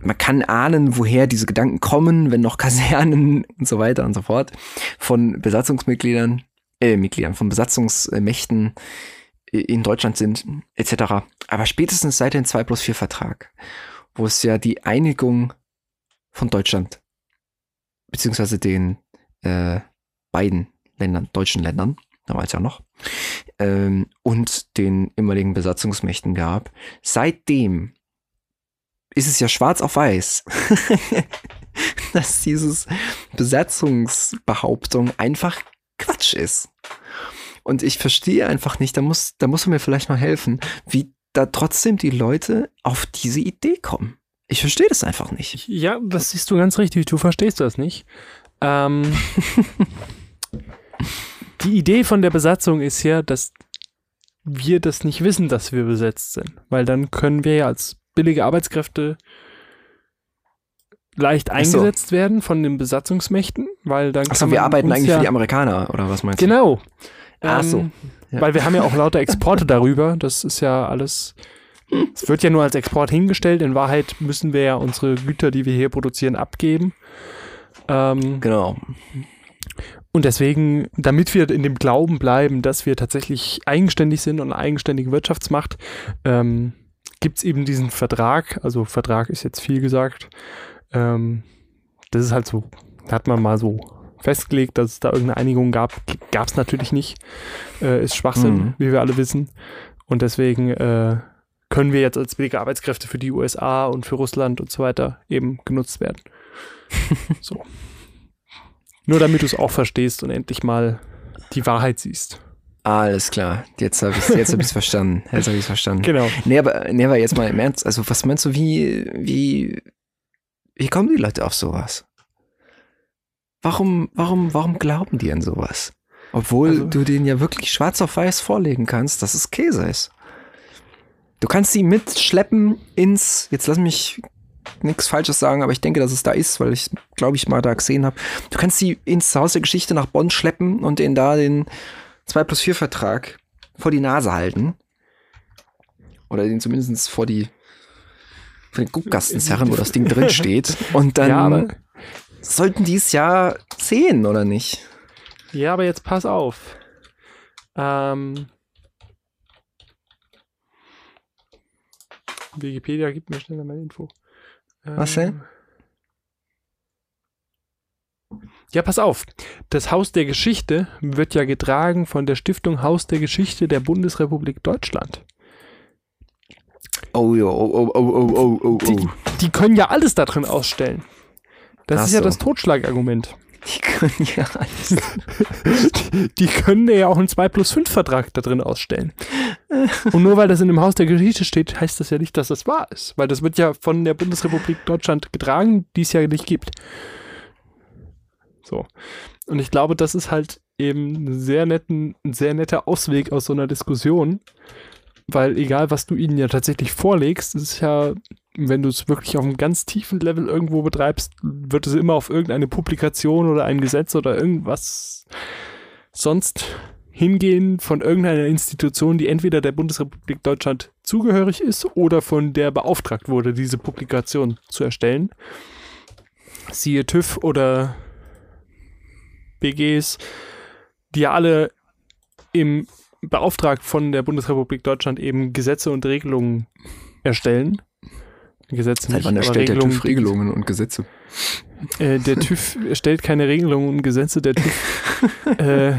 man kann ahnen, woher diese Gedanken kommen, wenn noch Kasernen und so weiter und so fort von Besatzungsmitgliedern, äh, Mitgliedern, von Besatzungsmächten in Deutschland sind, etc. Aber spätestens seit dem 2 plus 4 Vertrag, wo es ja die Einigung von Deutschland, beziehungsweise den äh, beiden Ländern, deutschen Ländern, damals ja noch, ähm, und den ehemaligen Besatzungsmächten gab, seitdem ist es ja schwarz auf weiß, dass dieses Besatzungsbehauptung einfach Quatsch ist. Und ich verstehe einfach nicht, da muss, da muss man mir vielleicht mal helfen, wie da trotzdem die Leute auf diese Idee kommen. Ich verstehe das einfach nicht. Ja, das siehst du ganz richtig. Du verstehst das nicht. Ähm, die Idee von der Besatzung ist ja, dass wir das nicht wissen, dass wir besetzt sind. Weil dann können wir ja als billige Arbeitskräfte leicht eingesetzt so. werden von den Besatzungsmächten, weil dann Achso, wir arbeiten eigentlich ja für die Amerikaner, oder was meinst du? Genau. Ach so. Ähm, ja. Weil wir haben ja auch lauter Exporte darüber. Das ist ja alles. Es wird ja nur als Export hingestellt. In Wahrheit müssen wir ja unsere Güter, die wir hier produzieren, abgeben. Ähm, genau. Und deswegen, damit wir in dem Glauben bleiben, dass wir tatsächlich eigenständig sind und eine eigenständige Wirtschaftsmacht, ähm, gibt es eben diesen Vertrag. Also Vertrag ist jetzt viel gesagt. Ähm, das ist halt so, hat man mal so festgelegt, dass es da irgendeine Einigung gab. Gab es natürlich nicht. Äh, ist Schwachsinn, mhm. wie wir alle wissen. Und deswegen äh, können wir jetzt als billige Arbeitskräfte für die USA und für Russland und so weiter eben genutzt werden. so. Nur damit du es auch verstehst und endlich mal die Wahrheit siehst. Alles klar, jetzt habe ich es jetzt hab verstanden. Jetzt habe ich es verstanden. Genau. Nee, aber, nee, aber jetzt mal im Ernst, also was meinst du, wie, wie, wie kommen die Leute auf sowas? Warum, warum, warum glauben die an sowas? Obwohl also, du den ja wirklich schwarz auf weiß vorlegen kannst, dass es Käse ist. Du kannst sie mitschleppen ins, jetzt lass mich nichts Falsches sagen, aber ich denke, dass es da ist, weil ich, glaube ich, mal da gesehen habe. Du kannst sie ins Haus der Geschichte nach Bonn schleppen und denen da den 2 plus 4 Vertrag vor die Nase halten. Oder den zumindest vor die vor den Guckkasten zerren, wo das Ding drin steht. Und dann ja, sollten die es ja sehen, oder nicht? Ja, aber jetzt pass auf. Ähm, Wikipedia gibt mir schneller mal Info. Ähm, Was denn? Ja, pass auf. Das Haus der Geschichte wird ja getragen von der Stiftung Haus der Geschichte der Bundesrepublik Deutschland. Oh, ja, oh, oh, oh, oh, oh, oh. Die, die können ja alles da drin ausstellen. Das Ach ist ja so. das Totschlagargument. Die können ja alles. die, die können ja auch einen 2 plus 5 Vertrag da drin ausstellen. Und nur weil das in dem Haus der Geschichte steht, heißt das ja nicht, dass das wahr ist. Weil das wird ja von der Bundesrepublik Deutschland getragen, die es ja nicht gibt. So. Und ich glaube, das ist halt eben ein sehr, netten, ein sehr netter Ausweg aus so einer Diskussion. Weil egal, was du ihnen ja tatsächlich vorlegst, ist ja wenn du es wirklich auf einem ganz tiefen Level irgendwo betreibst, wird es immer auf irgendeine Publikation oder ein Gesetz oder irgendwas sonst hingehen von irgendeiner Institution, die entweder der Bundesrepublik Deutschland zugehörig ist oder von der beauftragt wurde, diese Publikation zu erstellen. Siehe TÜV oder BGs, die ja alle im Beauftrag von der Bundesrepublik Deutschland eben Gesetze und Regelungen erstellen Gesetze Seit wann erstellt Regelungen, der TÜV Regelungen und Gesetze? Äh, der TÜV erstellt keine Regelungen und Gesetze. Der TÜV, äh,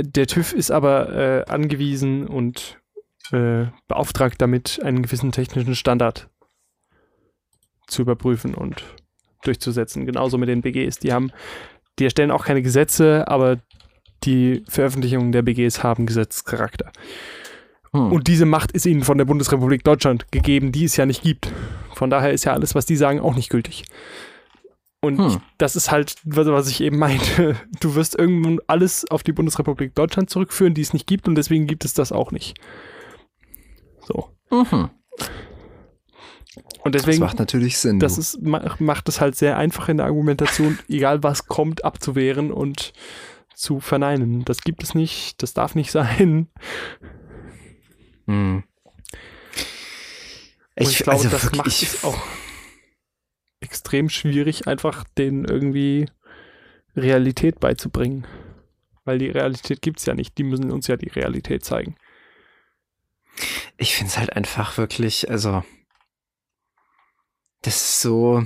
der TÜV ist aber äh, angewiesen und äh, beauftragt damit, einen gewissen technischen Standard zu überprüfen und durchzusetzen. Genauso mit den BGs. Die haben, die erstellen auch keine Gesetze, aber die Veröffentlichungen der BGs haben Gesetzescharakter. Hm. Und diese Macht ist ihnen von der Bundesrepublik Deutschland gegeben, die es ja nicht gibt. Von daher ist ja alles, was die sagen, auch nicht gültig. Und hm. das ist halt, was ich eben meinte. Du wirst irgendwann alles auf die Bundesrepublik Deutschland zurückführen, die es nicht gibt, und deswegen gibt es das auch nicht. So. Mhm. Und deswegen, das macht natürlich Sinn. Das ist, macht es halt sehr einfach in der Argumentation, egal was kommt, abzuwehren und zu verneinen. Das gibt es nicht, das darf nicht sein. Hm. Ich, ich, glaube, also das macht es auch extrem schwierig, einfach denen irgendwie Realität beizubringen. Weil die Realität gibt es ja nicht. Die müssen uns ja die Realität zeigen. Ich finde es halt einfach wirklich, also, das ist so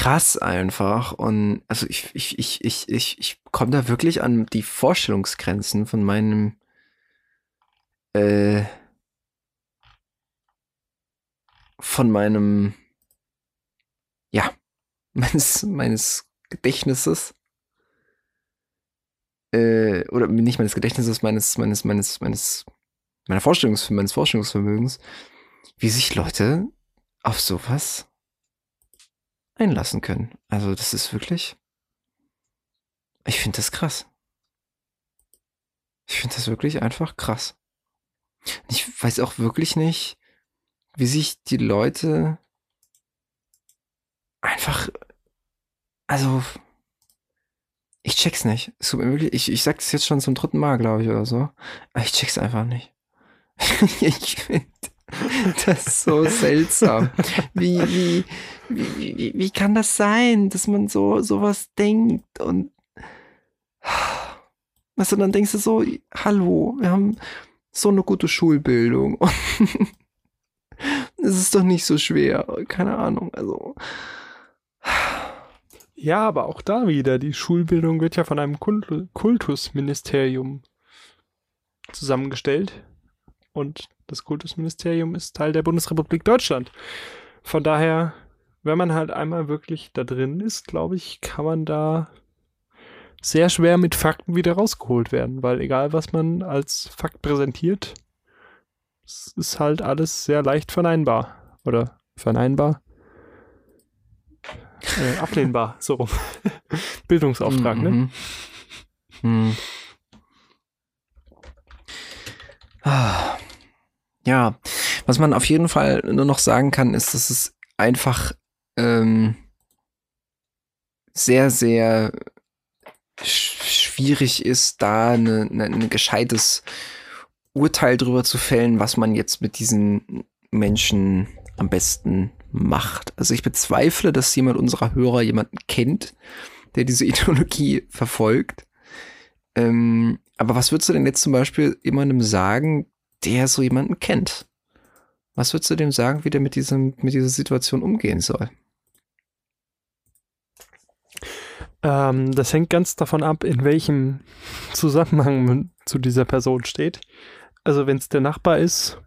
krass einfach. Und also ich, ich, ich, ich, ich, ich komme da wirklich an die Vorstellungsgrenzen von meinem äh, von meinem ja, meines, meines Gedächtnisses. Äh, oder nicht meines Gedächtnisses, meines, meines, meines, meines, meiner Vorstellungs meines Vorstellungsvermögens, wie sich Leute auf sowas einlassen können. Also, das ist wirklich. Ich finde das krass. Ich finde das wirklich einfach krass. Ich weiß auch wirklich nicht, wie sich die Leute einfach, also, ich check's nicht. Ich, ich sag's jetzt schon zum dritten Mal, glaube ich, oder so. Aber ich check's einfach nicht. ich finde das so seltsam. Wie, wie, wie, wie, wie kann das sein, dass man so sowas denkt und du, dann denkst du so, hallo, wir haben so eine gute Schulbildung es ist doch nicht so schwer, keine Ahnung, also ja, aber auch da wieder, die Schulbildung wird ja von einem Kultusministerium zusammengestellt. Und das Kultusministerium ist Teil der Bundesrepublik Deutschland. Von daher, wenn man halt einmal wirklich da drin ist, glaube ich, kann man da sehr schwer mit Fakten wieder rausgeholt werden, weil egal was man als Fakt präsentiert, es ist halt alles sehr leicht verneinbar. Oder verneinbar? äh, ablehnbar, so rum. Bildungsauftrag, ne? mhm. ne? Mhm. Ah. Ja, was man auf jeden Fall nur noch sagen kann, ist, dass es einfach ähm, sehr, sehr schwierig ist, da ein eine, eine gescheites Urteil drüber zu fällen, was man jetzt mit diesen Menschen am besten macht. Also ich bezweifle, dass jemand unserer Hörer jemanden kennt, der diese Ideologie verfolgt. Ähm, aber was würdest du denn jetzt zum Beispiel jemandem sagen, der so jemanden kennt? Was würdest du dem sagen, wie der mit, diesem, mit dieser Situation umgehen soll? Ähm, das hängt ganz davon ab, in welchem Zusammenhang man zu dieser Person steht. Also wenn es der Nachbar ist,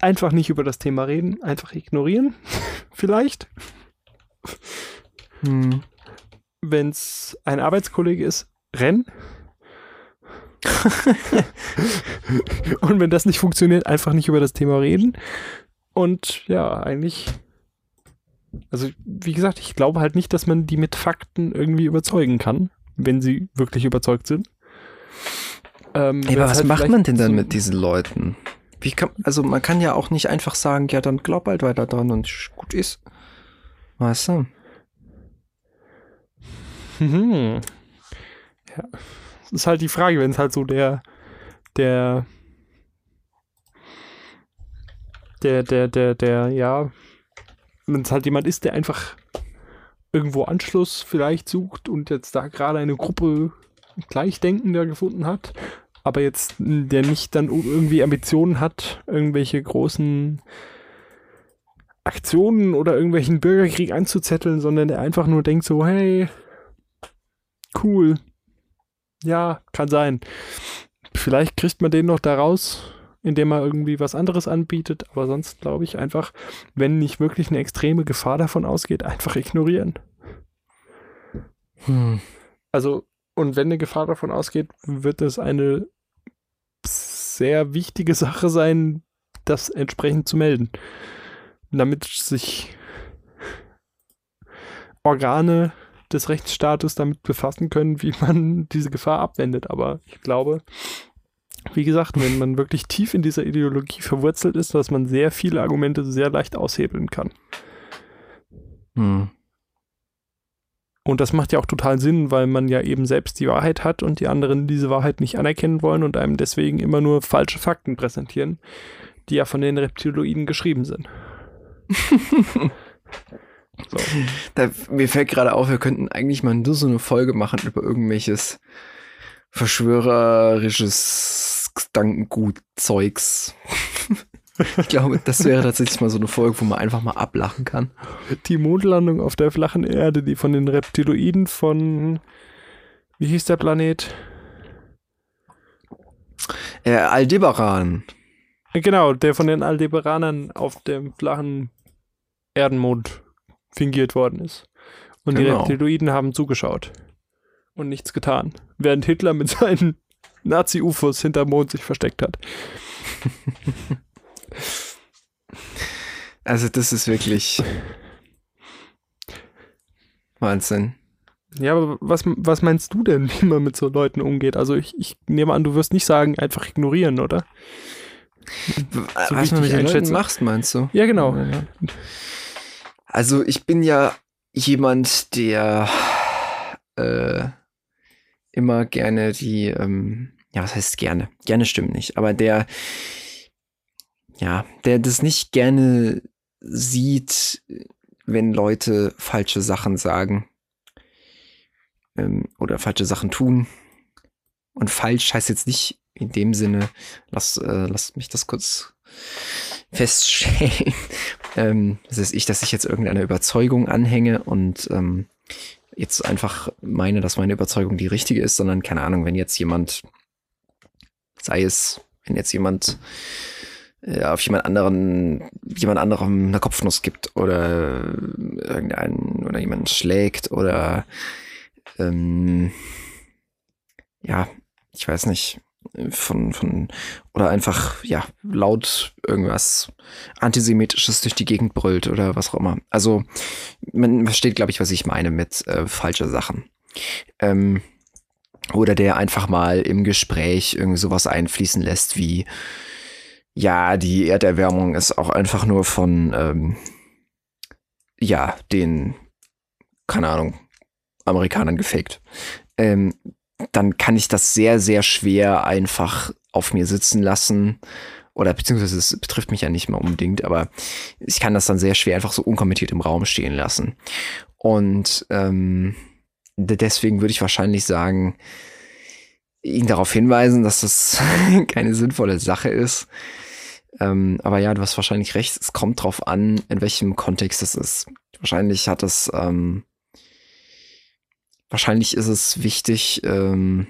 einfach nicht über das Thema reden, einfach ignorieren, vielleicht. Hm. Wenn es ein Arbeitskollege ist, rennen. und wenn das nicht funktioniert, einfach nicht über das Thema reden. Und ja, eigentlich. Also, wie gesagt, ich glaube halt nicht, dass man die mit Fakten irgendwie überzeugen kann, wenn sie wirklich überzeugt sind. Ähm, Ey, aber was halt macht man denn dann so mit diesen Leuten? Wie kann, also man kann ja auch nicht einfach sagen, ja, dann glaub halt weiter dran und gut ist. Weißt du? Mhm. Ja. Ist halt die Frage, wenn es halt so der, der, der, der, der, der, ja, wenn es halt jemand ist, der einfach irgendwo Anschluss vielleicht sucht und jetzt da gerade eine Gruppe Gleichdenkender gefunden hat aber jetzt der nicht dann irgendwie Ambitionen hat, irgendwelche großen Aktionen oder irgendwelchen Bürgerkrieg anzuzetteln, sondern der einfach nur denkt so, hey, cool, ja, kann sein. Vielleicht kriegt man den noch da raus, indem er irgendwie was anderes anbietet, aber sonst glaube ich einfach, wenn nicht wirklich eine extreme Gefahr davon ausgeht, einfach ignorieren. Hm. Also, und wenn eine Gefahr davon ausgeht, wird es eine sehr wichtige Sache sein, das entsprechend zu melden. Damit sich Organe des Rechtsstaates damit befassen können, wie man diese Gefahr abwendet. Aber ich glaube, wie gesagt, wenn man wirklich tief in dieser Ideologie verwurzelt ist, dass man sehr viele Argumente sehr leicht aushebeln kann. Hm. Und das macht ja auch total Sinn, weil man ja eben selbst die Wahrheit hat und die anderen diese Wahrheit nicht anerkennen wollen und einem deswegen immer nur falsche Fakten präsentieren, die ja von den Reptiloiden geschrieben sind. so. da, mir fällt gerade auf, wir könnten eigentlich mal nur so eine Folge machen über irgendwelches verschwörerisches Gedankengut-Zeugs. Ich glaube, das wäre tatsächlich mal so eine Folge, wo man einfach mal ablachen kann. Die Mondlandung auf der flachen Erde, die von den Reptiloiden von, wie hieß der Planet? Äh, Aldebaran. Genau, der von den Aldebaranern auf dem flachen Erdenmond fingiert worden ist. Und genau. die Reptiloiden haben zugeschaut und nichts getan, während Hitler mit seinen Nazi-UFOs hinterm Mond sich versteckt hat. Also das ist wirklich Wahnsinn. Ja, aber was, was meinst du denn, wie man mit so Leuten umgeht? Also ich, ich nehme an, du wirst nicht sagen, einfach ignorieren, oder? So was du mit den Leuten machst, meinst du? Ja, genau. Also ich bin ja jemand, der äh, immer gerne die, ähm, ja, was heißt gerne? Gerne stimmt nicht, aber der ja, der das nicht gerne sieht, wenn Leute falsche Sachen sagen ähm, oder falsche Sachen tun. Und falsch heißt jetzt nicht in dem Sinne, lass, äh, lass mich das kurz feststellen. ähm, das ist ich, dass ich jetzt irgendeiner Überzeugung anhänge und ähm, jetzt einfach meine, dass meine Überzeugung die richtige ist, sondern keine Ahnung, wenn jetzt jemand, sei es, wenn jetzt jemand äh, auf jemand anderen, jemand anderem eine Kopfnuss gibt oder irgendeinen oder jemanden schlägt oder ähm, ja, ich weiß nicht, von, von, oder einfach, ja, laut irgendwas Antisemitisches durch die Gegend brüllt oder was auch immer. Also, man versteht, glaube ich, was ich meine mit äh, falsche Sachen. Ähm, oder der einfach mal im Gespräch irgendwie sowas einfließen lässt wie, ja, die Erderwärmung ist auch einfach nur von, ähm, ja, den, keine Ahnung, Amerikanern gefaked. Ähm, dann kann ich das sehr, sehr schwer einfach auf mir sitzen lassen. Oder beziehungsweise es betrifft mich ja nicht mal unbedingt, aber ich kann das dann sehr schwer einfach so unkommentiert im Raum stehen lassen. Und ähm, deswegen würde ich wahrscheinlich sagen, ihn darauf hinweisen, dass das keine sinnvolle Sache ist. Ähm, aber ja, du hast wahrscheinlich recht. Es kommt drauf an, in welchem Kontext es ist. Wahrscheinlich hat es, ähm, wahrscheinlich ist es wichtig, ähm,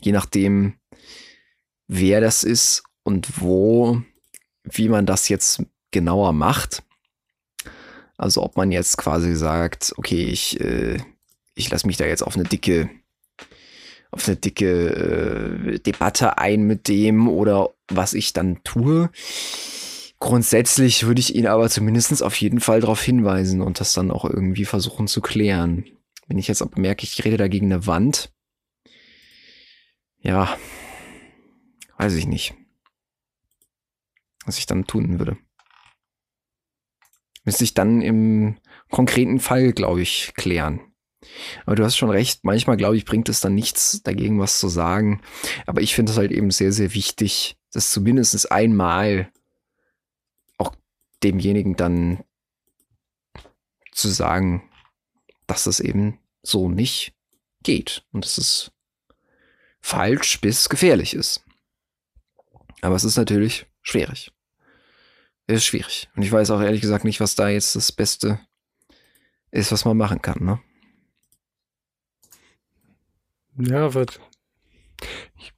je nachdem, wer das ist und wo, wie man das jetzt genauer macht. Also ob man jetzt quasi sagt, okay, ich, äh, ich lasse mich da jetzt auf eine dicke auf eine dicke äh, Debatte ein mit dem oder was ich dann tue. Grundsätzlich würde ich ihn aber zumindest auf jeden Fall darauf hinweisen und das dann auch irgendwie versuchen zu klären. Wenn ich jetzt aber merke, ich rede da gegen eine Wand, ja, weiß ich nicht, was ich dann tun würde. Müsste ich dann im konkreten Fall, glaube ich, klären. Aber du hast schon recht, manchmal glaube ich, bringt es dann nichts dagegen, was zu sagen. Aber ich finde es halt eben sehr, sehr wichtig, dass zumindest einmal auch demjenigen dann zu sagen, dass es eben so nicht geht und dass es falsch bis gefährlich ist. Aber es ist natürlich schwierig. Es ist schwierig. Und ich weiß auch ehrlich gesagt nicht, was da jetzt das Beste ist, was man machen kann, ne? Ja, wird. Ich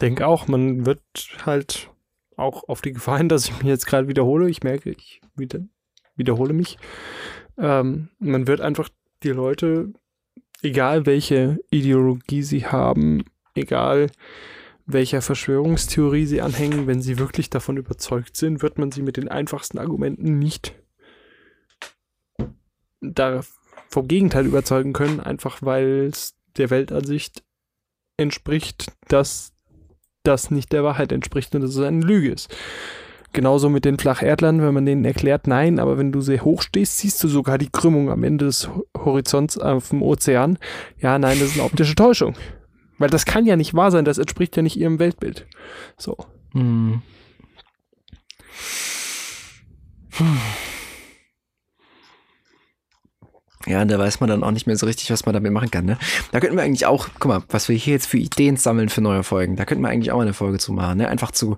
denke auch, man wird halt auch auf die Gefahr hin, dass ich mich jetzt gerade wiederhole. Ich merke, ich wieder, wiederhole mich. Ähm, man wird einfach die Leute, egal welche Ideologie sie haben, egal welcher Verschwörungstheorie sie anhängen, wenn sie wirklich davon überzeugt sind, wird man sie mit den einfachsten Argumenten nicht da vom Gegenteil überzeugen können, einfach weil es der Weltansicht entspricht, dass das nicht der Wahrheit entspricht und dass es eine Lüge ist. Genauso mit den Flacherdlern, wenn man denen erklärt, nein, aber wenn du sehr hoch stehst, siehst du sogar die Krümmung am Ende des Horizonts auf dem Ozean. Ja, nein, das ist eine optische Täuschung. Weil das kann ja nicht wahr sein, das entspricht ja nicht ihrem Weltbild. So. Hm. Ja, da weiß man dann auch nicht mehr so richtig, was man damit machen kann. Ne? Da könnten wir eigentlich auch, guck mal, was wir hier jetzt für Ideen sammeln für neue Folgen, da könnten wir eigentlich auch eine Folge zu machen. Ne? Einfach zu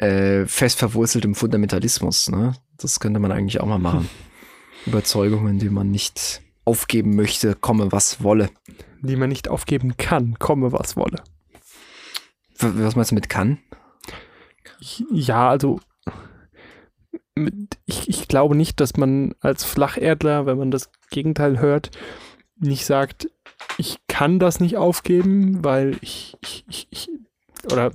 äh, fest verwurzeltem Fundamentalismus. Ne? Das könnte man eigentlich auch mal machen. Überzeugungen, die man nicht aufgeben möchte, komme was wolle. Die man nicht aufgeben kann, komme was wolle. Was meinst du mit kann? Ja, also ich, ich glaube nicht, dass man als Flacherdler, wenn man das Gegenteil hört, nicht sagt, ich kann das nicht aufgeben, weil ich, ich, ich, ich oder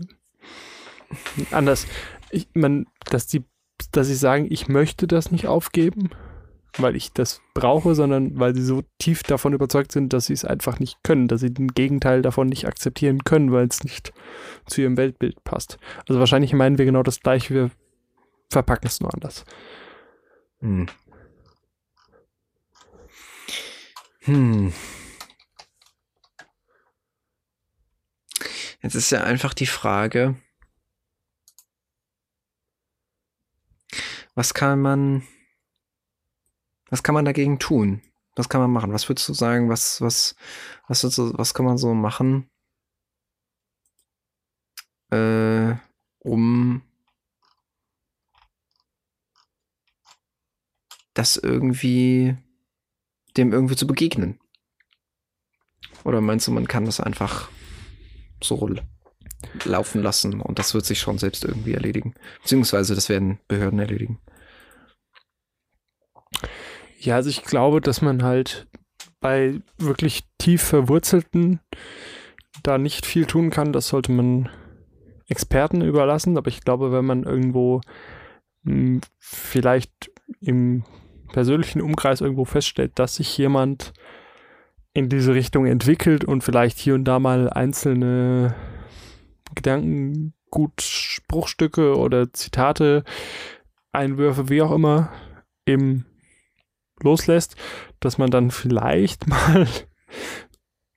anders, ich, man, dass die, dass sie sagen, ich möchte das nicht aufgeben, weil ich das brauche, sondern weil sie so tief davon überzeugt sind, dass sie es einfach nicht können, dass sie den Gegenteil davon nicht akzeptieren können, weil es nicht zu ihrem Weltbild passt. Also wahrscheinlich meinen wir genau das gleiche, wir verpacken es nur anders. Hm. Hm. Jetzt ist ja einfach die Frage, was kann man, was kann man dagegen tun? Was kann man machen? Was würdest du sagen, was, was, was, was kann man so machen, äh, um das irgendwie, dem irgendwie zu begegnen? Oder meinst du, man kann das einfach so laufen lassen und das wird sich schon selbst irgendwie erledigen? Beziehungsweise das werden Behörden erledigen. Ja, also ich glaube, dass man halt bei wirklich tief verwurzelten da nicht viel tun kann. Das sollte man Experten überlassen. Aber ich glaube, wenn man irgendwo mh, hm, vielleicht im persönlichen Umkreis irgendwo feststellt, dass sich jemand in diese Richtung entwickelt und vielleicht hier und da mal einzelne Gedankengut, Spruchstücke oder Zitate, Einwürfe, wie auch immer, eben loslässt, dass man dann vielleicht mal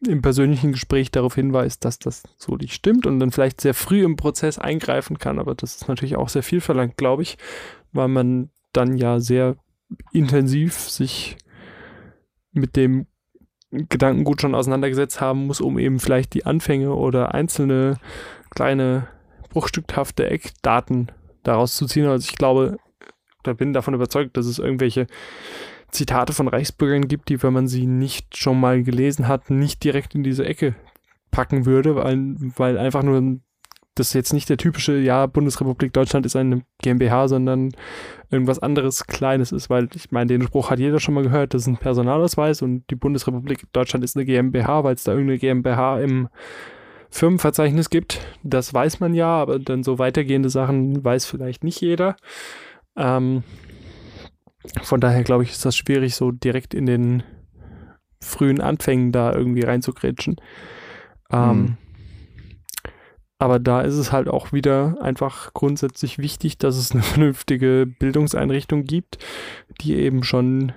im persönlichen Gespräch darauf hinweist, dass das so nicht stimmt und dann vielleicht sehr früh im Prozess eingreifen kann. Aber das ist natürlich auch sehr viel verlangt, glaube ich, weil man dann ja sehr intensiv sich mit dem Gedankengut schon auseinandergesetzt haben muss, um eben vielleicht die Anfänge oder einzelne kleine bruchstückhafte Eckdaten daraus zu ziehen. Also ich glaube, da bin davon überzeugt, dass es irgendwelche Zitate von Reichsbürgern gibt, die, wenn man sie nicht schon mal gelesen hat, nicht direkt in diese Ecke packen würde, weil, weil einfach nur das jetzt nicht der typische, ja, Bundesrepublik Deutschland ist eine GmbH, sondern irgendwas anderes Kleines ist, weil ich meine, den Spruch hat jeder schon mal gehört, das ist ein Personalausweis und die Bundesrepublik Deutschland ist eine GmbH, weil es da irgendeine GmbH im Firmenverzeichnis gibt. Das weiß man ja, aber dann so weitergehende Sachen weiß vielleicht nicht jeder. Ähm, von daher glaube ich, ist das schwierig, so direkt in den frühen Anfängen da irgendwie reinzugrätschen. Ähm, hm. Aber da ist es halt auch wieder einfach grundsätzlich wichtig, dass es eine vernünftige Bildungseinrichtung gibt, die eben schon,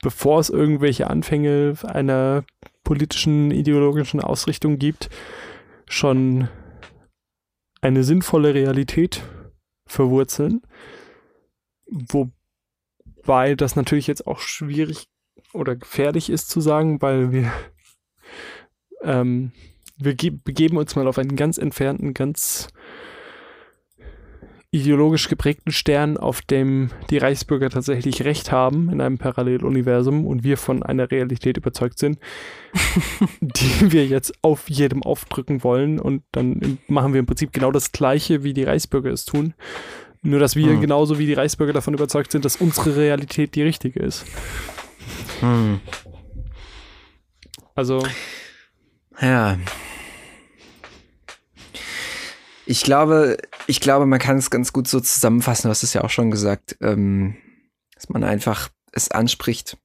bevor es irgendwelche Anfänge einer politischen, ideologischen Ausrichtung gibt, schon eine sinnvolle Realität verwurzeln. Wobei das natürlich jetzt auch schwierig oder gefährlich ist zu sagen, weil wir ähm, wir begeben uns mal auf einen ganz entfernten, ganz ideologisch geprägten Stern, auf dem die Reichsbürger tatsächlich recht haben in einem Paralleluniversum und wir von einer Realität überzeugt sind, die wir jetzt auf jedem aufdrücken wollen und dann machen wir im Prinzip genau das Gleiche, wie die Reichsbürger es tun. Nur, dass wir hm. genauso wie die Reichsbürger davon überzeugt sind, dass unsere Realität die richtige ist. Hm. Also. Ja, ich glaube, ich glaube, man kann es ganz gut so zusammenfassen. Du hast es ja auch schon gesagt, ähm, dass man einfach es anspricht,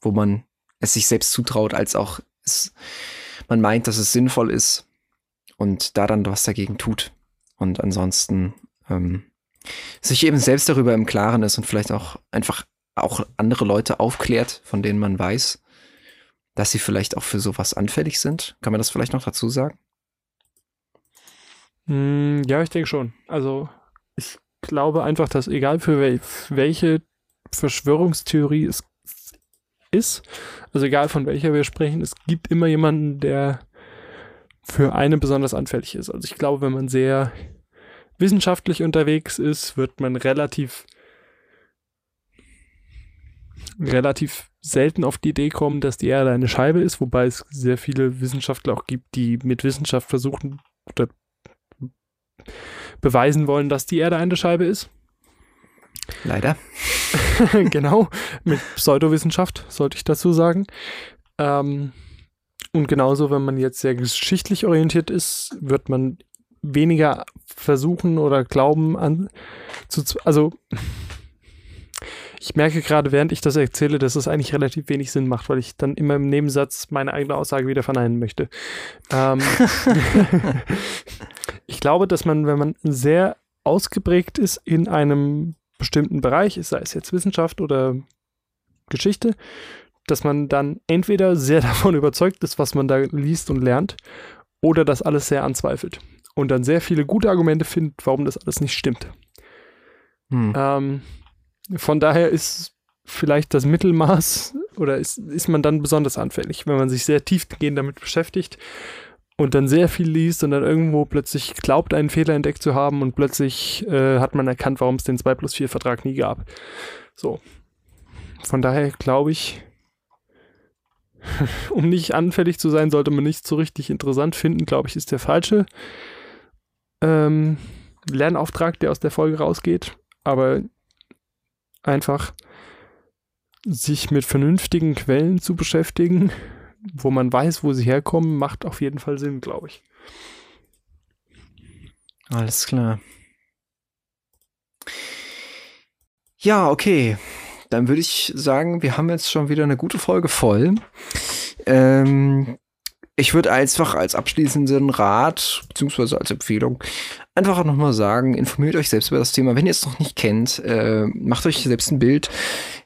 wo man es sich selbst zutraut, als auch es, man meint, dass es sinnvoll ist und da dann was dagegen tut. Und ansonsten ähm, sich eben selbst darüber im Klaren ist und vielleicht auch einfach auch andere Leute aufklärt, von denen man weiß, dass sie vielleicht auch für sowas anfällig sind. Kann man das vielleicht noch dazu sagen? Mm, ja, ich denke schon. Also ich glaube einfach, dass egal für wel welche Verschwörungstheorie es ist, also egal von welcher wir sprechen, es gibt immer jemanden, der für eine besonders anfällig ist. Also ich glaube, wenn man sehr wissenschaftlich unterwegs ist, wird man relativ relativ selten auf die Idee kommen, dass die Erde eine Scheibe ist, wobei es sehr viele Wissenschaftler auch gibt, die mit Wissenschaft versuchen oder beweisen wollen, dass die Erde eine Scheibe ist. Leider. genau, mit Pseudowissenschaft, sollte ich dazu sagen. Ähm, und genauso, wenn man jetzt sehr geschichtlich orientiert ist, wird man weniger versuchen oder glauben an zu, also ich merke gerade, während ich das erzähle, dass es eigentlich relativ wenig Sinn macht, weil ich dann immer im Nebensatz meine eigene Aussage wieder verneinen möchte. Ähm, ich glaube, dass man, wenn man sehr ausgeprägt ist in einem bestimmten Bereich, sei es jetzt Wissenschaft oder Geschichte, dass man dann entweder sehr davon überzeugt ist, was man da liest und lernt, oder das alles sehr anzweifelt und dann sehr viele gute Argumente findet, warum das alles nicht stimmt. Hm. Ähm, von daher ist vielleicht das Mittelmaß oder ist, ist man dann besonders anfällig, wenn man sich sehr tiefgehend damit beschäftigt und dann sehr viel liest und dann irgendwo plötzlich glaubt, einen Fehler entdeckt zu haben und plötzlich äh, hat man erkannt, warum es den 2 plus 4 Vertrag nie gab. So. Von daher glaube ich, um nicht anfällig zu sein, sollte man nicht so richtig interessant finden, glaube ich, ist der falsche ähm, Lernauftrag, der aus der Folge rausgeht. Aber einfach sich mit vernünftigen Quellen zu beschäftigen, wo man weiß, wo sie herkommen, macht auf jeden Fall Sinn, glaube ich. Alles klar. Ja, okay. Dann würde ich sagen, wir haben jetzt schon wieder eine gute Folge voll. Ähm, ich würde einfach als abschließenden Rat, beziehungsweise als Empfehlung, einfach auch nochmal sagen, informiert euch selbst über das Thema. Wenn ihr es noch nicht kennt, äh, macht euch selbst ein Bild.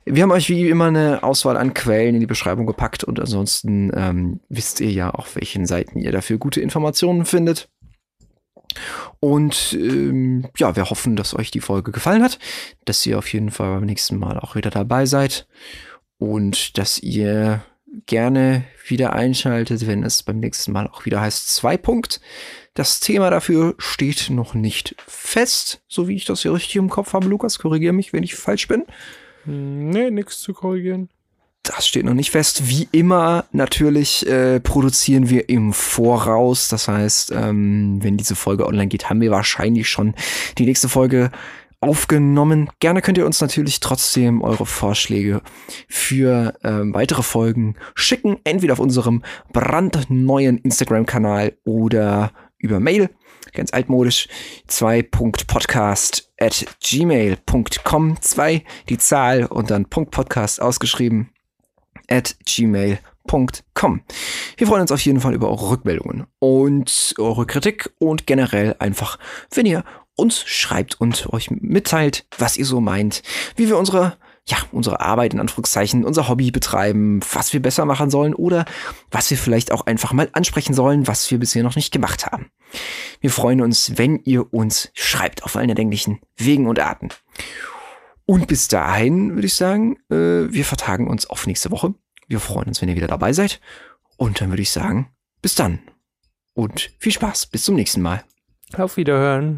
Wir haben euch wie immer eine Auswahl an Quellen in die Beschreibung gepackt und ansonsten ähm, wisst ihr ja, auf welchen Seiten ihr dafür gute Informationen findet. Und ähm, ja, wir hoffen, dass euch die Folge gefallen hat, dass ihr auf jeden Fall beim nächsten Mal auch wieder dabei seid und dass ihr gerne wieder einschaltet, wenn es beim nächsten Mal auch wieder heißt zwei Punkt. Das Thema dafür steht noch nicht fest, so wie ich das hier richtig im Kopf habe. Lukas, korrigiere mich, wenn ich falsch bin. Nee, nichts zu korrigieren. Das steht noch nicht fest. Wie immer, natürlich äh, produzieren wir im Voraus. Das heißt, ähm, wenn diese Folge online geht, haben wir wahrscheinlich schon die nächste Folge aufgenommen. Gerne könnt ihr uns natürlich trotzdem eure Vorschläge für ähm, weitere Folgen schicken, entweder auf unserem brandneuen Instagram-Kanal oder über Mail, ganz altmodisch, 2.podcast at gmail.com, 2 die Zahl und dann Punkt Podcast ausgeschrieben at gmail.com. Wir freuen uns auf jeden Fall über eure Rückmeldungen und eure Kritik und generell einfach, wenn ihr uns schreibt und euch mitteilt, was ihr so meint, wie wir unsere ja, unsere Arbeit in Anführungszeichen, unser Hobby betreiben, was wir besser machen sollen oder was wir vielleicht auch einfach mal ansprechen sollen, was wir bisher noch nicht gemacht haben. Wir freuen uns, wenn ihr uns schreibt auf allen erdenklichen Wegen und Arten. Und bis dahin würde ich sagen, äh, wir vertagen uns auf nächste Woche. Wir freuen uns, wenn ihr wieder dabei seid. Und dann würde ich sagen, bis dann. Und viel Spaß. Bis zum nächsten Mal. Auf Wiederhören.